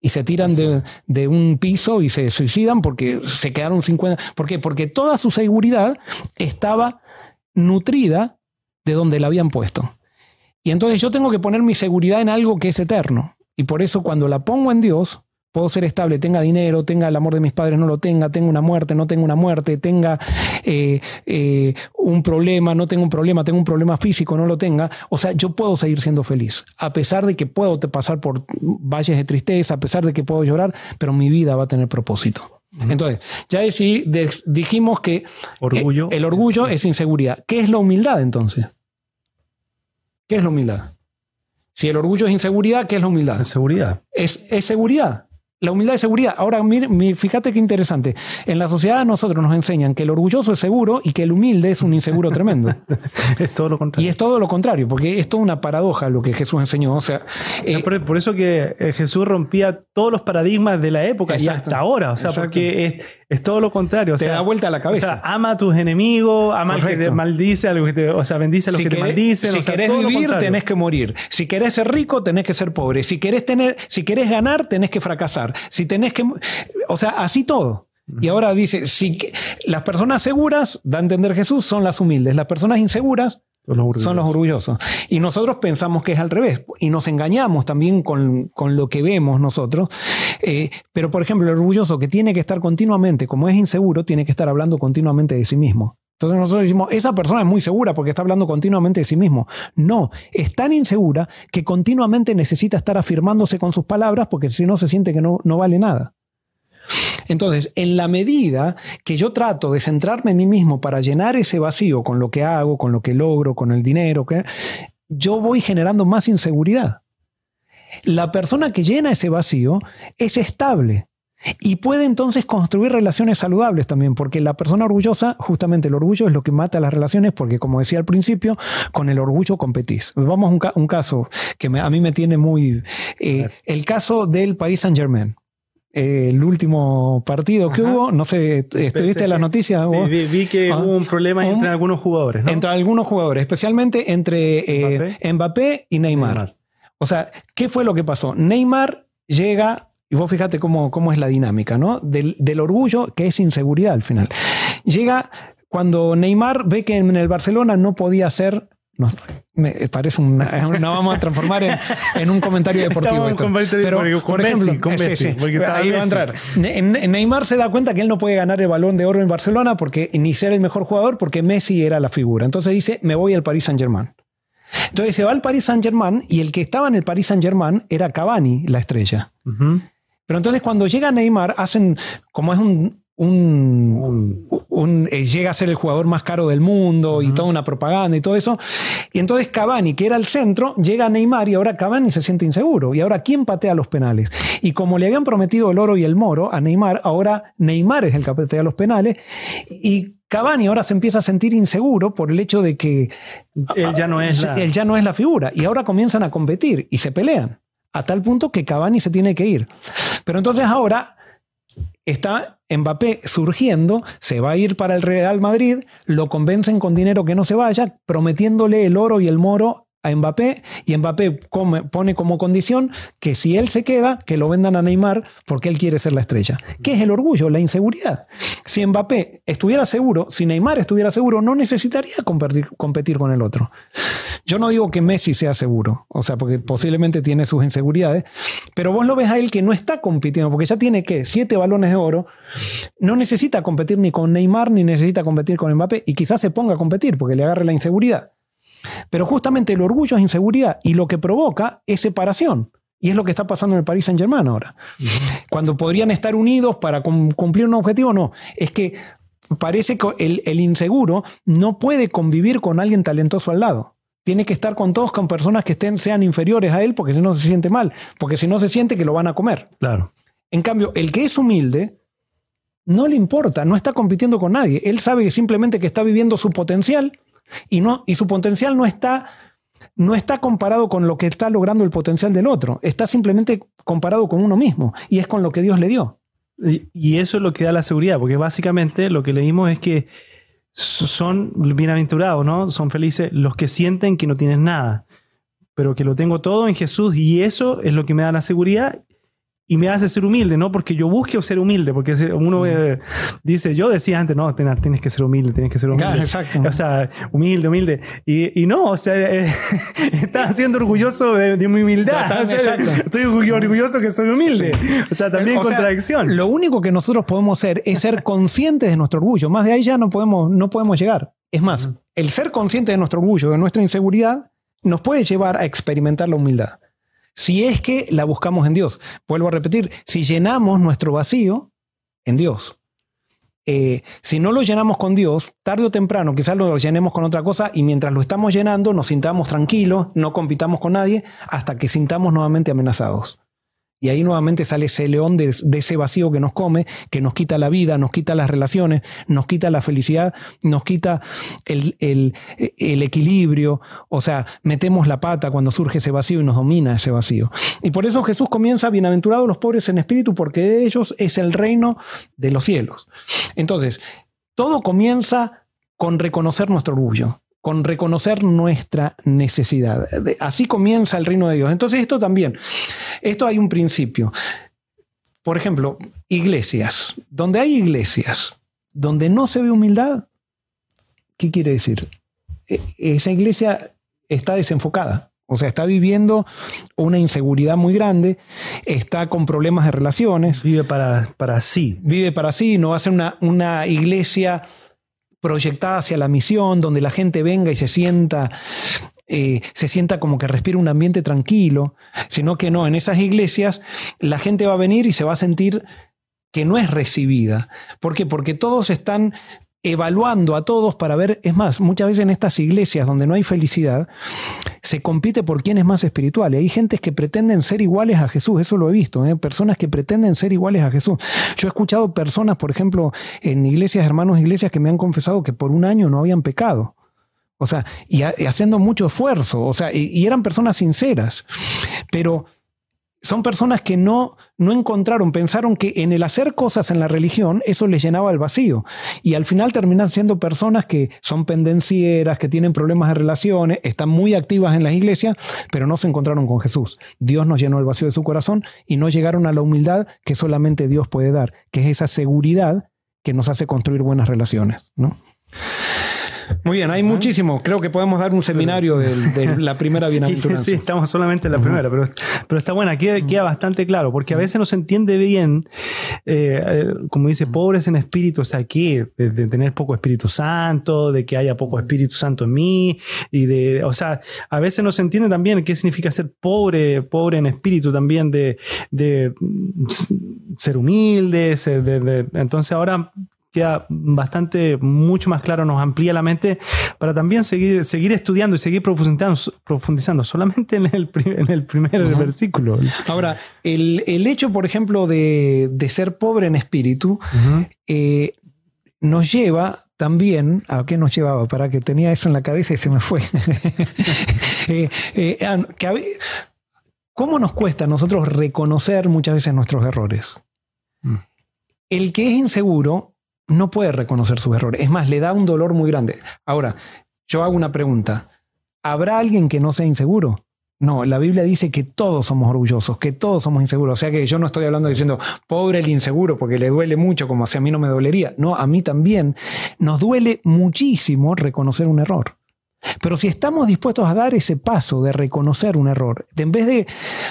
y se tiran de, de, un piso y se suicidan porque se quedaron 50. ¿Por qué? Porque toda su seguridad estaba nutrida de donde la habían puesto. Y entonces yo tengo que poner mi seguridad en algo que es eterno. Y por eso cuando la pongo en Dios, puedo ser estable, tenga dinero, tenga el amor de mis padres, no lo tenga, tenga una muerte, no tenga una muerte, tenga eh, eh, un problema, no tenga un problema, tenga un problema físico, no lo tenga. O sea, yo puedo seguir siendo feliz, a pesar de que puedo pasar por valles de tristeza, a pesar de que puedo llorar, pero mi vida va a tener propósito. Entonces, ya dijimos que orgullo. el orgullo es inseguridad. ¿Qué es la humildad entonces? ¿Qué es la humildad? Si el orgullo es inseguridad, ¿qué es la humildad? Es seguridad. Es, es seguridad. La humildad es seguridad. Ahora, fíjate qué interesante. En la sociedad nosotros nos enseñan que el orgulloso es seguro y que el humilde es un inseguro tremendo. es todo lo contrario. Y es todo lo contrario, porque es toda una paradoja lo que Jesús enseñó. O sea, eh, por, eso que eh, Jesús rompía todos los paradigmas de la época y hasta ahora. O sea, porque es, todo lo contrario. O te da vuelta a la cabeza. O sea, ama a tus enemigos, ama al que te maldice, o sea, bendice a los que te maldicen. Si querés vivir, tenés que morir. Si querés ser rico, tenés que ser pobre. Si querés, tener, si querés ganar, tenés que fracasar si tenés que... O sea, así todo. Y ahora dice, si las personas seguras, da a entender Jesús, son las humildes. Las personas inseguras son los orgullosos. Y nosotros pensamos que es al revés. Y nos engañamos también con, lo que vemos nosotros. Eh, pero, por ejemplo, el orgulloso que tiene que estar continuamente, como es inseguro, tiene que estar hablando continuamente de sí mismo. Entonces nosotros decimos, esa persona es muy segura porque está hablando continuamente de sí mismo. No, es tan insegura que continuamente necesita estar afirmándose con sus palabras porque si no se siente que no, no vale nada. Entonces, en la medida que yo trato de centrarme en mí mismo para llenar ese vacío con lo que hago, con lo que logro, con el dinero, yo voy generando más inseguridad. La persona que llena ese vacío es estable, y puede entonces construir relaciones saludables también, porque la persona orgullosa, justamente el orgullo es lo que mata las relaciones, porque como decía al principio, con el orgullo competís. Vamos a un, caso que a mí me tiene muy... Eh, el caso del País Saint Germain. Eh, el último partido que hubo, no sé, ¿estuviste en las noticias? Sí, vi, que ah, hubo un problema entre algunos jugadores. Entre algunos jugadores, especialmente entre eh, Mbappé. y Neymar. O sea, ¿qué fue lo que pasó? Neymar llega y vos fíjate cómo, cómo es la dinámica, ¿no? Del, del, orgullo, que es inseguridad al final. Llega cuando Neymar ve que en el Barcelona no podía hacer No, me parece una, no vamos a transformar en, un comentario deportivo. Esto. Pero, por ejemplo, con Messi, ahí va a entrar. Neymar se da cuenta que él no puede ganar el balón de oro en Barcelona porque ni ser el mejor jugador porque Messi era la figura. Entonces dice, me voy al Paris Saint Germain. Entonces se va al Paris Saint Germain y el que estaba en el Paris Saint Germain era Cavani, la estrella. Pero entonces cuando llega Neymar, hacen, como es un, un, eh, llega a ser el jugador más caro del mundo y toda una propaganda y todo eso. Y entonces Cavani, que era el centro, llega a Neymar y ahora Cavani se siente inseguro. Y ahora, ¿quién patea los penales? Y como le habían prometido el oro y el moro a Neymar, ahora Neymar es el que patea los penales. Y Cavani ahora se empieza a sentir inseguro por el hecho de que él ya no es él ya no es la figura. Y ahora comienzan a competir y se pelean. A tal punto que Cavani se tiene que ir. Pero entonces ahora está Mbappé surgiendo, se va a ir para el Real Madrid, lo convencen con dinero que no se vaya, prometiéndole el oro y el moro a Mbappé y Mbappé pone como condición que si él se queda, que lo vendan a Neymar porque él quiere ser la estrella. ¿Qué es el orgullo? La inseguridad. Si Mbappé estuviera seguro, si Neymar estuviera seguro, no necesitaría competir, competir con el otro. Yo no digo que Messi sea seguro, o sea, porque posiblemente tiene sus inseguridades, pero vos lo ves a él que no está compitiendo, porque ya tiene que siete balones de oro, no necesita competir ni con Neymar ni necesita competir con Mbappé y quizás se ponga a competir porque le agarre la inseguridad. Pero justamente el orgullo es inseguridad y lo que provoca es separación. Y es lo que está pasando en el Paris Saint Germain ahora. Cuando podrían estar unidos para cumplir un objetivo, no. Es que parece que el, inseguro no puede convivir con alguien talentoso al lado. Tiene que estar con todos, con personas que estén, sean inferiores a él, porque si no se siente mal. Porque si no se siente que lo van a comer. Claro. En cambio, el que es humilde, no le importa, no está compitiendo con nadie. Él sabe simplemente que está viviendo su potencial y, no, y su potencial no está, no está comparado con lo que está logrando el potencial del otro, está simplemente comparado con uno mismo y es con lo que Dios le dio. Y, eso es lo que da la seguridad, porque básicamente lo que leímos es que son bienaventurados, ¿no? Son felices los que sienten que no tienen nada, pero que lo tengo todo en Jesús y eso es lo que me da la seguridad y me hace ser humilde, no porque yo busque ser humilde, porque uno dice, yo decía antes, no, tienes que ser humilde, tienes que ser humilde. exacto. O sea, humilde, humilde. Y, y no, o sea, eh, estás siendo orgulloso de, mi humildad. estoy orgulloso que soy humilde. O sea, también contradicción. lo único que nosotros podemos hacer es ser conscientes de nuestro orgullo. Más de ahí ya no podemos, no podemos llegar. Es más, el ser consciente de nuestro orgullo, de nuestra inseguridad, nos puede llevar a experimentar la humildad si es que la buscamos en Dios. Vuelvo a repetir, si llenamos nuestro vacío en Dios. Eh, si no lo llenamos con Dios, tarde o temprano quizás lo llenemos con otra cosa y mientras lo estamos llenando nos sintamos tranquilos, no compitamos con nadie, hasta que sintamos nuevamente amenazados. Y ahí nuevamente sale ese león de, ese vacío que nos come, que nos quita la vida, nos quita las relaciones, nos quita la felicidad, nos quita el, el, equilibrio. O sea, metemos la pata cuando surge ese vacío y nos domina ese vacío. Y por eso Jesús comienza, bienaventurados los pobres en espíritu, porque de ellos es el reino de los cielos. Entonces, todo comienza con reconocer nuestro orgullo con reconocer nuestra necesidad. Así comienza el reino de Dios. Entonces esto también, esto hay un principio. Por ejemplo, iglesias. Donde hay iglesias, donde no se ve humildad, ¿qué quiere decir? E, esa iglesia está desenfocada. O sea, está viviendo una inseguridad muy grande, está con problemas de relaciones. Vive para, para sí. Vive para sí, no va a ser una, una iglesia proyectada hacia la misión, donde la gente venga y se sienta, eh, se sienta como que respira un ambiente tranquilo, sino que no, en esas iglesias la gente va a venir y se va a sentir que no es recibida. ¿Por qué? Porque todos están evaluando a todos para ver, es más, muchas veces en estas iglesias donde no hay felicidad, se compite por quién es más espiritual. Y hay gentes que pretenden ser iguales a Jesús, eso lo he visto, ¿eh? personas que pretenden ser iguales a Jesús. Yo he escuchado personas, por ejemplo, en iglesias, hermanos, iglesias que me han confesado que por un año no habían pecado. O sea, y, haciendo mucho esfuerzo, o sea, y eran personas sinceras. Pero son personas que no, no encontraron, pensaron que en el hacer cosas en la religión eso les llenaba el vacío. Y al final terminan siendo personas que son pendencieras, que tienen problemas de relaciones, están muy activas en las iglesias, pero no se encontraron con Jesús. Dios nos llenó el vacío de su corazón y no llegaron a la humildad que solamente Dios puede dar, que es esa seguridad que nos hace construir buenas relaciones. ¿no? Muy bien, hay muchísimo. Creo que podemos dar un seminario de, la primera bienaventuranza. sí, estamos solamente en la primera, pero, pero está buena, queda, queda, bastante claro, porque a veces no se entiende bien, eh, eh, como dice, pobres en espíritu, o sea, ¿qué? De, tener poco Espíritu Santo, de que haya poco Espíritu Santo en mí, y de, o sea, a veces no se entiende también qué significa ser pobre, pobre en espíritu también, de, de ser humilde, ser de, entonces ahora queda bastante, mucho más claro, nos amplía la mente para también seguir, seguir estudiando y seguir profundizando, profundizando solamente en el, en el primer versículo. Ahora, el, hecho, por ejemplo, de, ser pobre en espíritu, eh, nos lleva también, ¿a qué nos llevaba? Para que tenía eso en la cabeza y se me fue. Eh, eh, ¿Cómo nos cuesta a nosotros reconocer muchas veces nuestros errores? Mm. El que es inseguro no puede reconocer sus errores. Es más, le da un dolor muy grande. Ahora, yo hago una pregunta. ¿Habrá alguien que no sea inseguro? No, la Biblia dice que todos somos orgullosos, que todos somos inseguros. O sea que yo no estoy hablando diciendo, pobre el inseguro, porque le duele mucho, como si a mí no me dolería. No, a mí también. Nos duele muchísimo reconocer un error. Pero si estamos dispuestos a dar ese paso de reconocer un error, en vez de,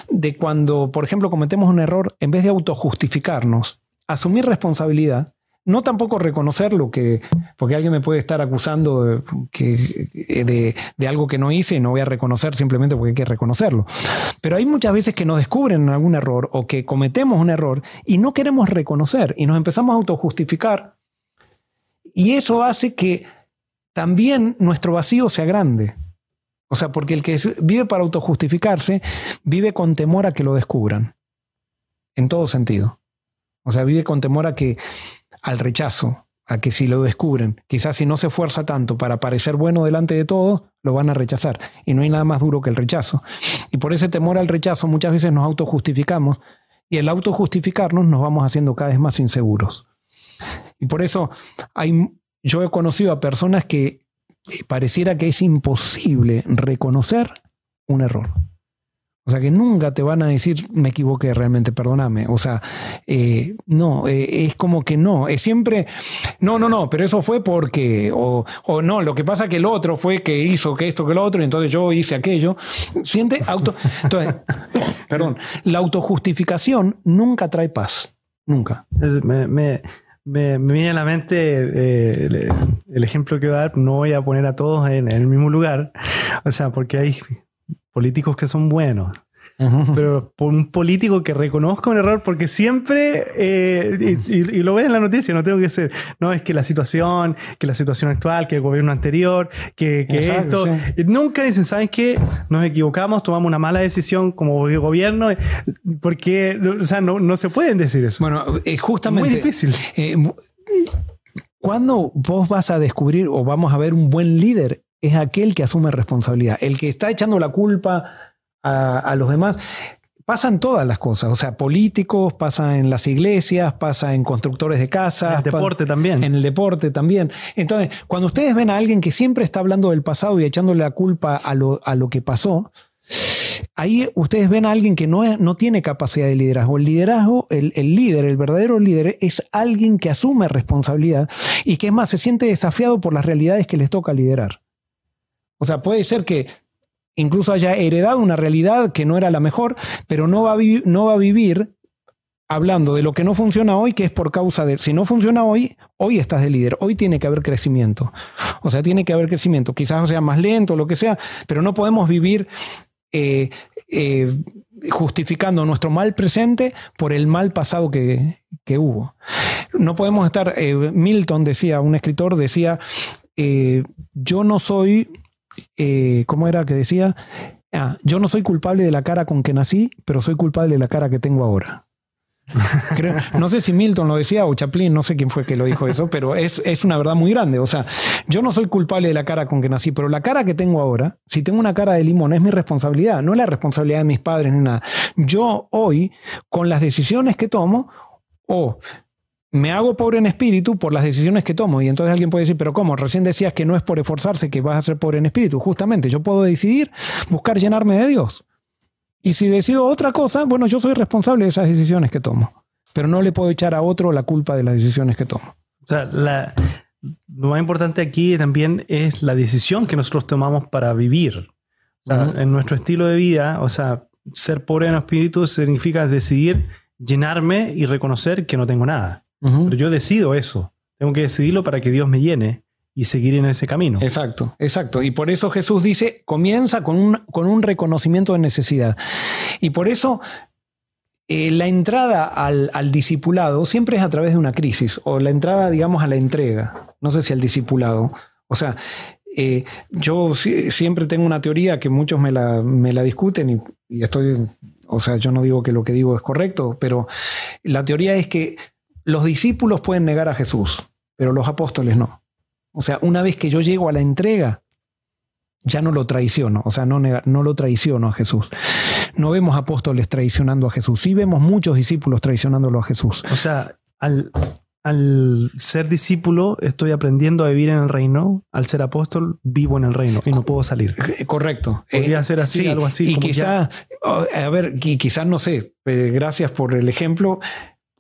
de cuando, por ejemplo, cometemos un error, en vez de autojustificarnos, asumir responsabilidad, no tampoco reconocer lo que, porque alguien me puede estar acusando de, que, de, algo que no hice y no voy a reconocer simplemente porque hay que reconocerlo. Pero hay muchas veces que nos descubren algún error o que cometemos un error y no queremos reconocer y nos empezamos a autojustificar. Y eso hace que también nuestro vacío sea grande. O sea, porque el que vive para autojustificarse vive con temor a que lo descubran. En todo sentido. O sea, vive con temor a que al rechazo, a que si lo descubren, quizás si no se esfuerza tanto para parecer bueno delante de todos, lo van a rechazar. Y no hay nada más duro que el rechazo. Y por ese temor al rechazo muchas veces nos autojustificamos y el autojustificarnos nos vamos haciendo cada vez más inseguros. Y por eso hay yo he conocido a personas que eh, pareciera que es imposible reconocer un error. O sea, que nunca te van a decir, me equivoqué realmente, perdóname. O sea, eh, no, eh, es como que no, es siempre, no, no, no, pero eso fue porque, o, o, no, lo que pasa que el otro fue que hizo que esto, que lo otro, y entonces yo hice aquello. Siente auto. Entonces, perdón, la autojustificación nunca trae paz. Nunca. me, me, viene a la mente eh, el, ejemplo que voy a dar, no voy a poner a todos en, el mismo lugar, o sea, porque hay políticos que son buenos, pero por un político que reconozca un error, porque siempre, eh, y, lo ve en la noticia, no tengo que ser, no es que la situación, que la situación actual, que el gobierno anterior, que, esto, nunca dicen, ¿sabes qué? Nos equivocamos, tomamos una mala decisión como gobierno, porque, o sea, no, no se pueden decir eso. Bueno, es justamente... Muy difícil. Eh, ¿Cuándo vos vas a descubrir o vamos a ver un buen líder? Es aquel que asume responsabilidad, el que está echando la culpa a, los demás. Pasan todas las cosas, o sea, políticos, pasa en las iglesias, pasa en constructores de casas. En el deporte también. En el deporte también. Entonces, cuando ustedes ven a alguien que siempre está hablando del pasado y echándole la culpa a lo, a lo que pasó, ahí ustedes ven a alguien que no, no tiene capacidad de liderazgo. El liderazgo, el, el, líder, el verdadero líder, es alguien que asume responsabilidad y que es más, se siente desafiado por las realidades que les toca liderar. O sea, puede ser que incluso haya heredado una realidad que no era la mejor, pero no va a, no va a vivir hablando de lo que no funciona hoy, que es por causa de, si no funciona hoy, hoy estás de líder, hoy tiene que haber crecimiento. O sea, tiene que haber crecimiento, quizás sea más lento, lo que sea, pero no podemos vivir eh, eh, justificando nuestro mal presente por el mal pasado que, hubo. No podemos estar, eh, Milton decía, un escritor decía, yo no soy eh, ¿cómo era que decía? Ah, yo no soy culpable de la cara con que nací, pero soy culpable de la cara que tengo ahora. no sé si Milton lo decía o Chaplin, no sé quién fue que lo dijo eso, pero es, es, una verdad muy grande. O sea, yo no soy culpable de la cara con que nací, pero la cara que tengo ahora, si tengo una cara de limón, es mi responsabilidad, no es la responsabilidad de mis padres ni nada. Yo hoy, con las decisiones que tomo, o me hago pobre en espíritu por las decisiones que tomo. Y entonces alguien puede decir, pero ¿cómo? Recién decías que no es por esforzarse que vas a ser pobre en espíritu. Justamente, yo puedo decidir buscar llenarme de Dios. Y si decido otra cosa, bueno, yo soy responsable de esas decisiones que tomo. Pero no le puedo echar a otro la culpa de las decisiones que tomo. O sea, la, lo más importante aquí también es la decisión que nosotros tomamos para vivir. O sea, en nuestro estilo de vida, o sea, ser pobre en espíritu significa decidir llenarme y reconocer que no tengo nada. Pero yo decido eso. Tengo que decidirlo para que Dios me llene y seguir en ese camino. Exacto, exacto. Y por eso Jesús dice, comienza con un, con un reconocimiento de necesidad. Y por eso eh, la entrada al, al discipulado siempre es a través de una crisis, o la entrada, digamos, a la entrega. No sé si al discipulado. O sea, eh, yo si- siempre tengo una teoría que muchos me la, me la discuten y, y estoy, o sea, yo no digo que lo que digo es correcto, pero la teoría es que los discípulos pueden negar a Jesús, pero los apóstoles no. O sea, una vez que yo llego a la entrega, ya no lo traiciono, o sea, no, nega- no lo traiciono a Jesús. No vemos apóstoles traicionando a Jesús, sí vemos muchos discípulos traicionándolo a Jesús. O sea, al, al ser discípulo estoy aprendiendo a vivir en el reino. Al ser apóstol vivo en el reino y no puedo salir. Eh, Correcto. Podría Eh, ser así, sí, algo así. Y como quizá, oh, a ver, qui- quizás no sé, eh, gracias por el ejemplo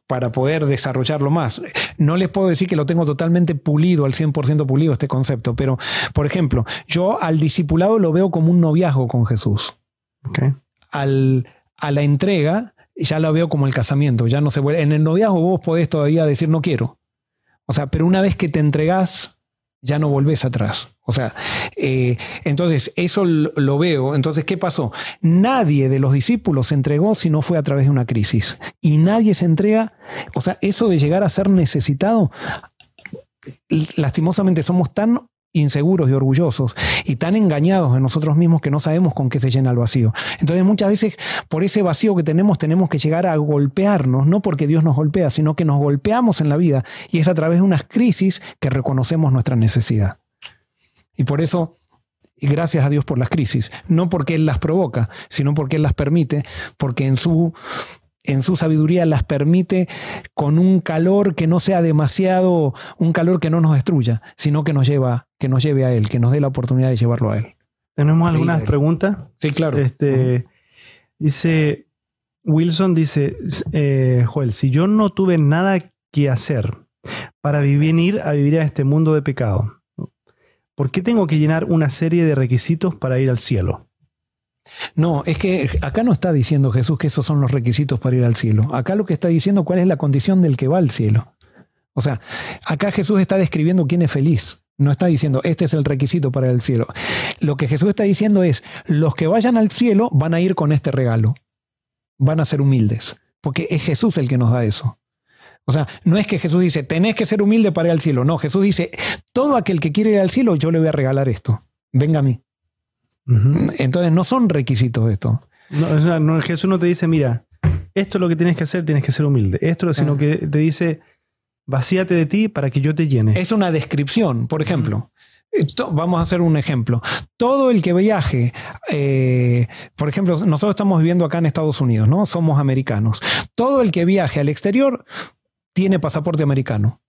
para poder desarrollarlo más. No les puedo decir que lo tengo totalmente pulido, al 100% pulido este concepto, pero, por ejemplo, yo al discipulado lo veo como un noviazgo con Jesús. al, a la entrega, ya la veo como el casamiento. Ya no se vuelve. En el noviazgo vos podés todavía decir no quiero. O sea, pero una vez que te entregás, ya no volvés atrás. O sea, eh, entonces eso lo veo. Entonces, ¿qué pasó? Nadie de los discípulos se entregó si no fue a través de una crisis. Y nadie se entrega. O sea, eso de llegar a ser necesitado, lastimosamente somos tan inseguros y orgullosos y tan engañados en nosotros mismos que no sabemos con qué se llena el vacío. Entonces muchas veces por ese vacío que tenemos tenemos que llegar a golpearnos, no porque Dios nos golpea, sino que nos golpeamos en la vida y es a través de unas crisis que reconocemos nuestra necesidad. Y por eso, gracias a Dios por las crisis, no porque Él las provoca, sino porque Él las permite, porque en su en su sabiduría las permite con un calor que no sea demasiado, un calor que no nos destruya, sino que nos lleva, que nos lleve a él, que nos dé la oportunidad de llevarlo a él. Tenemos algunas preguntas. Sí, claro. Este, Dice, Wilson dice, eh, Joel, si yo no tuve nada que hacer para venir a vivir a este mundo de pecado, ¿por qué tengo que llenar una serie de requisitos para ir al cielo? No, es que acá no está diciendo Jesús que esos son los requisitos para ir al cielo. Acá lo que está diciendo cuál es la condición del que va al cielo. O sea, acá Jesús está describiendo quién es feliz. No está diciendo, este es el requisito para ir al cielo. Lo que Jesús está diciendo es, los que vayan al cielo van a ir con este regalo. Van a ser humildes. Porque es Jesús el que nos da eso. O sea, no es que Jesús dice, tenés que ser humilde para ir al cielo. No, Jesús dice, todo aquel que quiere ir al cielo, yo le voy a regalar esto. Venga a mí. Entonces no son requisitos esto. No, Jesús no te dice, mira, esto es lo que tienes que hacer, tienes que ser humilde. Esto, sino Ah. que te dice, vacíate de ti para que yo te llene. Es una descripción, por ejemplo. Esto- vamos a hacer un ejemplo. Todo el que viaje, eh, por ejemplo, nosotros estamos viviendo acá en Estados Unidos, ¿no? Somos americanos. Todo el que viaje al exterior tiene pasaporte americano.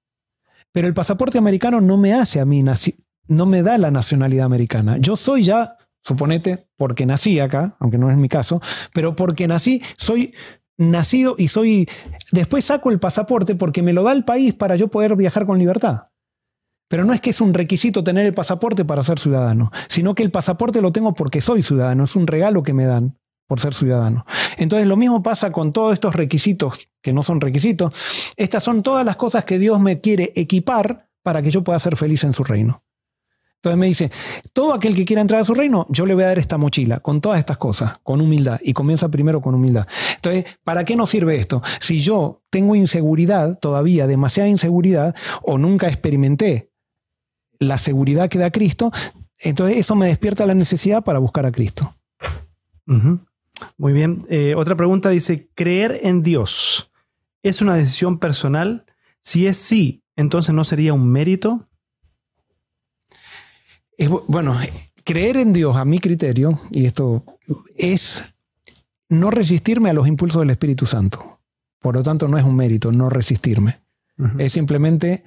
Pero el pasaporte americano no me hace a mí, no me da la nacionalidad americana. Yo soy ya, suponete, porque nací acá, aunque no es mi caso, pero porque nací, soy nacido y soy... Después saco el pasaporte porque me lo da el país para yo poder viajar con libertad. Pero no es que es un requisito tener el pasaporte para ser ciudadano, sino que el pasaporte lo tengo porque soy ciudadano, es un regalo que me dan por ser ciudadano. Entonces lo mismo pasa con todos estos requisitos que no son requisitos. Estas son todas las cosas que Dios me quiere equipar para que yo pueda ser feliz en su reino. Entonces me dice, todo aquel que quiera entrar a su reino, yo le voy a dar esta mochila con todas estas cosas, con humildad. Y comienza primero con humildad. Entonces, ¿para qué nos sirve esto? Si yo tengo inseguridad, todavía demasiada inseguridad, o nunca experimenté la seguridad que da Cristo, entonces eso me despierta la necesidad para buscar a Cristo. Muy bien. Eh, otra pregunta dice, ¿creer en Dios es una decisión personal? Si es sí, entonces no sería un mérito. Es bueno, creer en Dios, a mi criterio, y esto es no resistirme a los impulsos del Espíritu Santo. Por lo tanto, no es un mérito no resistirme. Es simplemente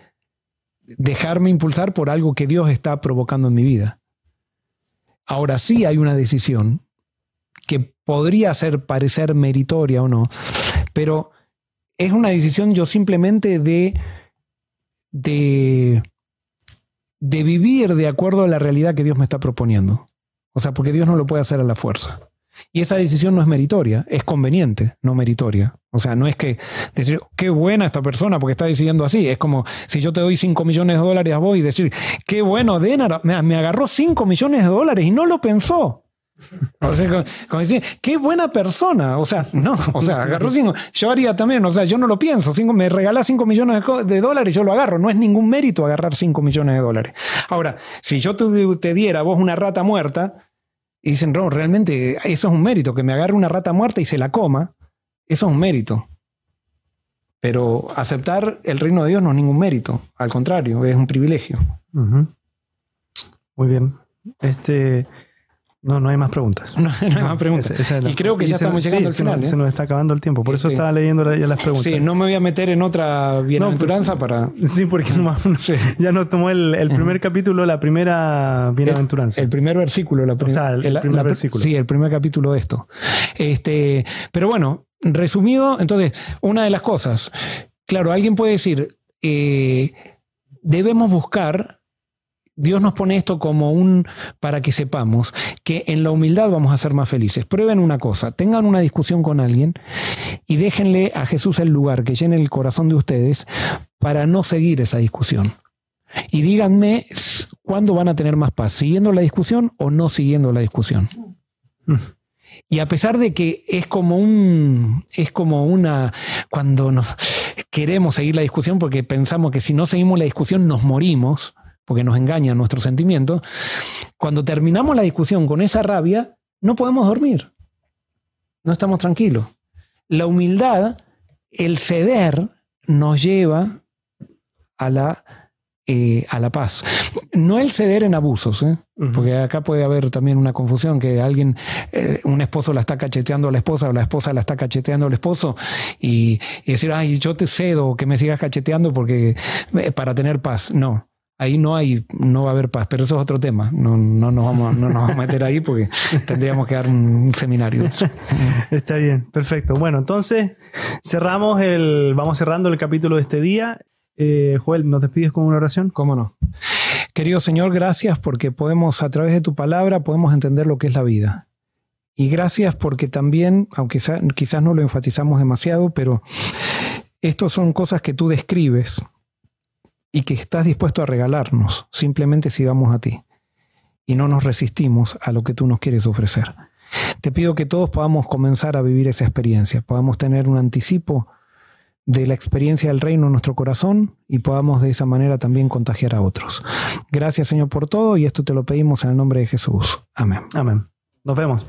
dejarme impulsar por algo que Dios está provocando en mi vida. Ahora sí hay una decisión que podría ser parecer meritoria o no, pero es una decisión yo simplemente de, de de vivir de acuerdo a la realidad que Dios me está proponiendo. O sea, porque Dios no lo puede hacer a la fuerza. Y esa decisión no es meritoria, es conveniente, no meritoria. O sea, no es que decir, qué buena esta persona porque está decidiendo así. Es como si yo te doy 5 millones de dólares a vos y decir, qué bueno, Denar, me, me agarró 5 millones de dólares y no lo pensó. O sea, como, decir, qué buena persona. O sea, no, o sea, agarró 5. Yo haría también, o sea, yo no lo pienso. Cinco, me regala 5 millones de dólares, yo lo agarro. No es ningún mérito agarrar 5 millones de dólares. Ahora, si yo te, te diera a vos una rata muerta, y dicen, no, realmente eso es un mérito, que me agarre una rata muerta y se la coma, eso es un mérito. Pero aceptar el reino de Dios no es ningún mérito, al contrario, es un privilegio. Muy bien. Este, no, no hay más preguntas. No, hay más preguntas. y creo que ya estamos llegando al final. Se, nos, está acabando el tiempo. Por eso estaba leyendo ya las preguntas. Sí, no me voy a meter en otra bienaventuranza para. Sí, porque ya nos tomó el, primer capítulo, la primera bienaventuranza. El, primer versículo, la o sea, el, primer versículo. Sí, el primer capítulo de esto. Este, pero bueno, resumido, entonces, una de las cosas. Claro, alguien puede decir, eh, debemos buscar Dios nos pone esto como un para que sepamos que en la humildad vamos a ser más felices. Prueben una cosa, tengan una discusión con alguien y déjenle a Jesús el lugar que llene el corazón de ustedes para no seguir esa discusión. Y díganme cuándo van a tener más paz, siguiendo la discusión o no siguiendo la discusión. Y a pesar de que es como un es como una cuando nos queremos seguir la discusión porque pensamos que si no seguimos la discusión nos morimos, porque nos engañan nuestros sentimientos, cuando terminamos la discusión con esa rabia, no podemos dormir. No estamos tranquilos. La humildad, el ceder, nos lleva a la, eh, a la paz. No el ceder en abusos, ¿eh? porque acá puede haber también una confusión, que alguien, eh, un esposo la está cacheteando a la esposa o la esposa la está cacheteando al esposo y, y decir, ay, yo te cedo que me sigas cacheteando porque para tener paz. No, ahí no hay, no va a haber paz, pero eso es otro tema. No, no, nos, vamos, no nos vamos a meter ahí porque tendríamos que dar un seminario. Está bien, perfecto. Bueno, entonces cerramos el, vamos cerrando el capítulo de este día. Eh, Joel, ¿nos despides con una oración? ¿Cómo no? Querido Señor, gracias porque podemos, a través de tu palabra, podemos entender lo que es la vida. Y gracias porque también, aunque quizás no lo enfatizamos demasiado, pero estas son cosas que tú describes y que estás dispuesto a regalarnos simplemente si vamos a ti y no nos resistimos a lo que tú nos quieres ofrecer. Te pido que todos podamos comenzar a vivir esa experiencia, podamos tener un anticipo de la experiencia del reino en nuestro corazón y podamos de esa manera también contagiar a otros. Gracias Señor por todo y esto te lo pedimos en el nombre de Jesús. Amén. Amén. Nos vemos.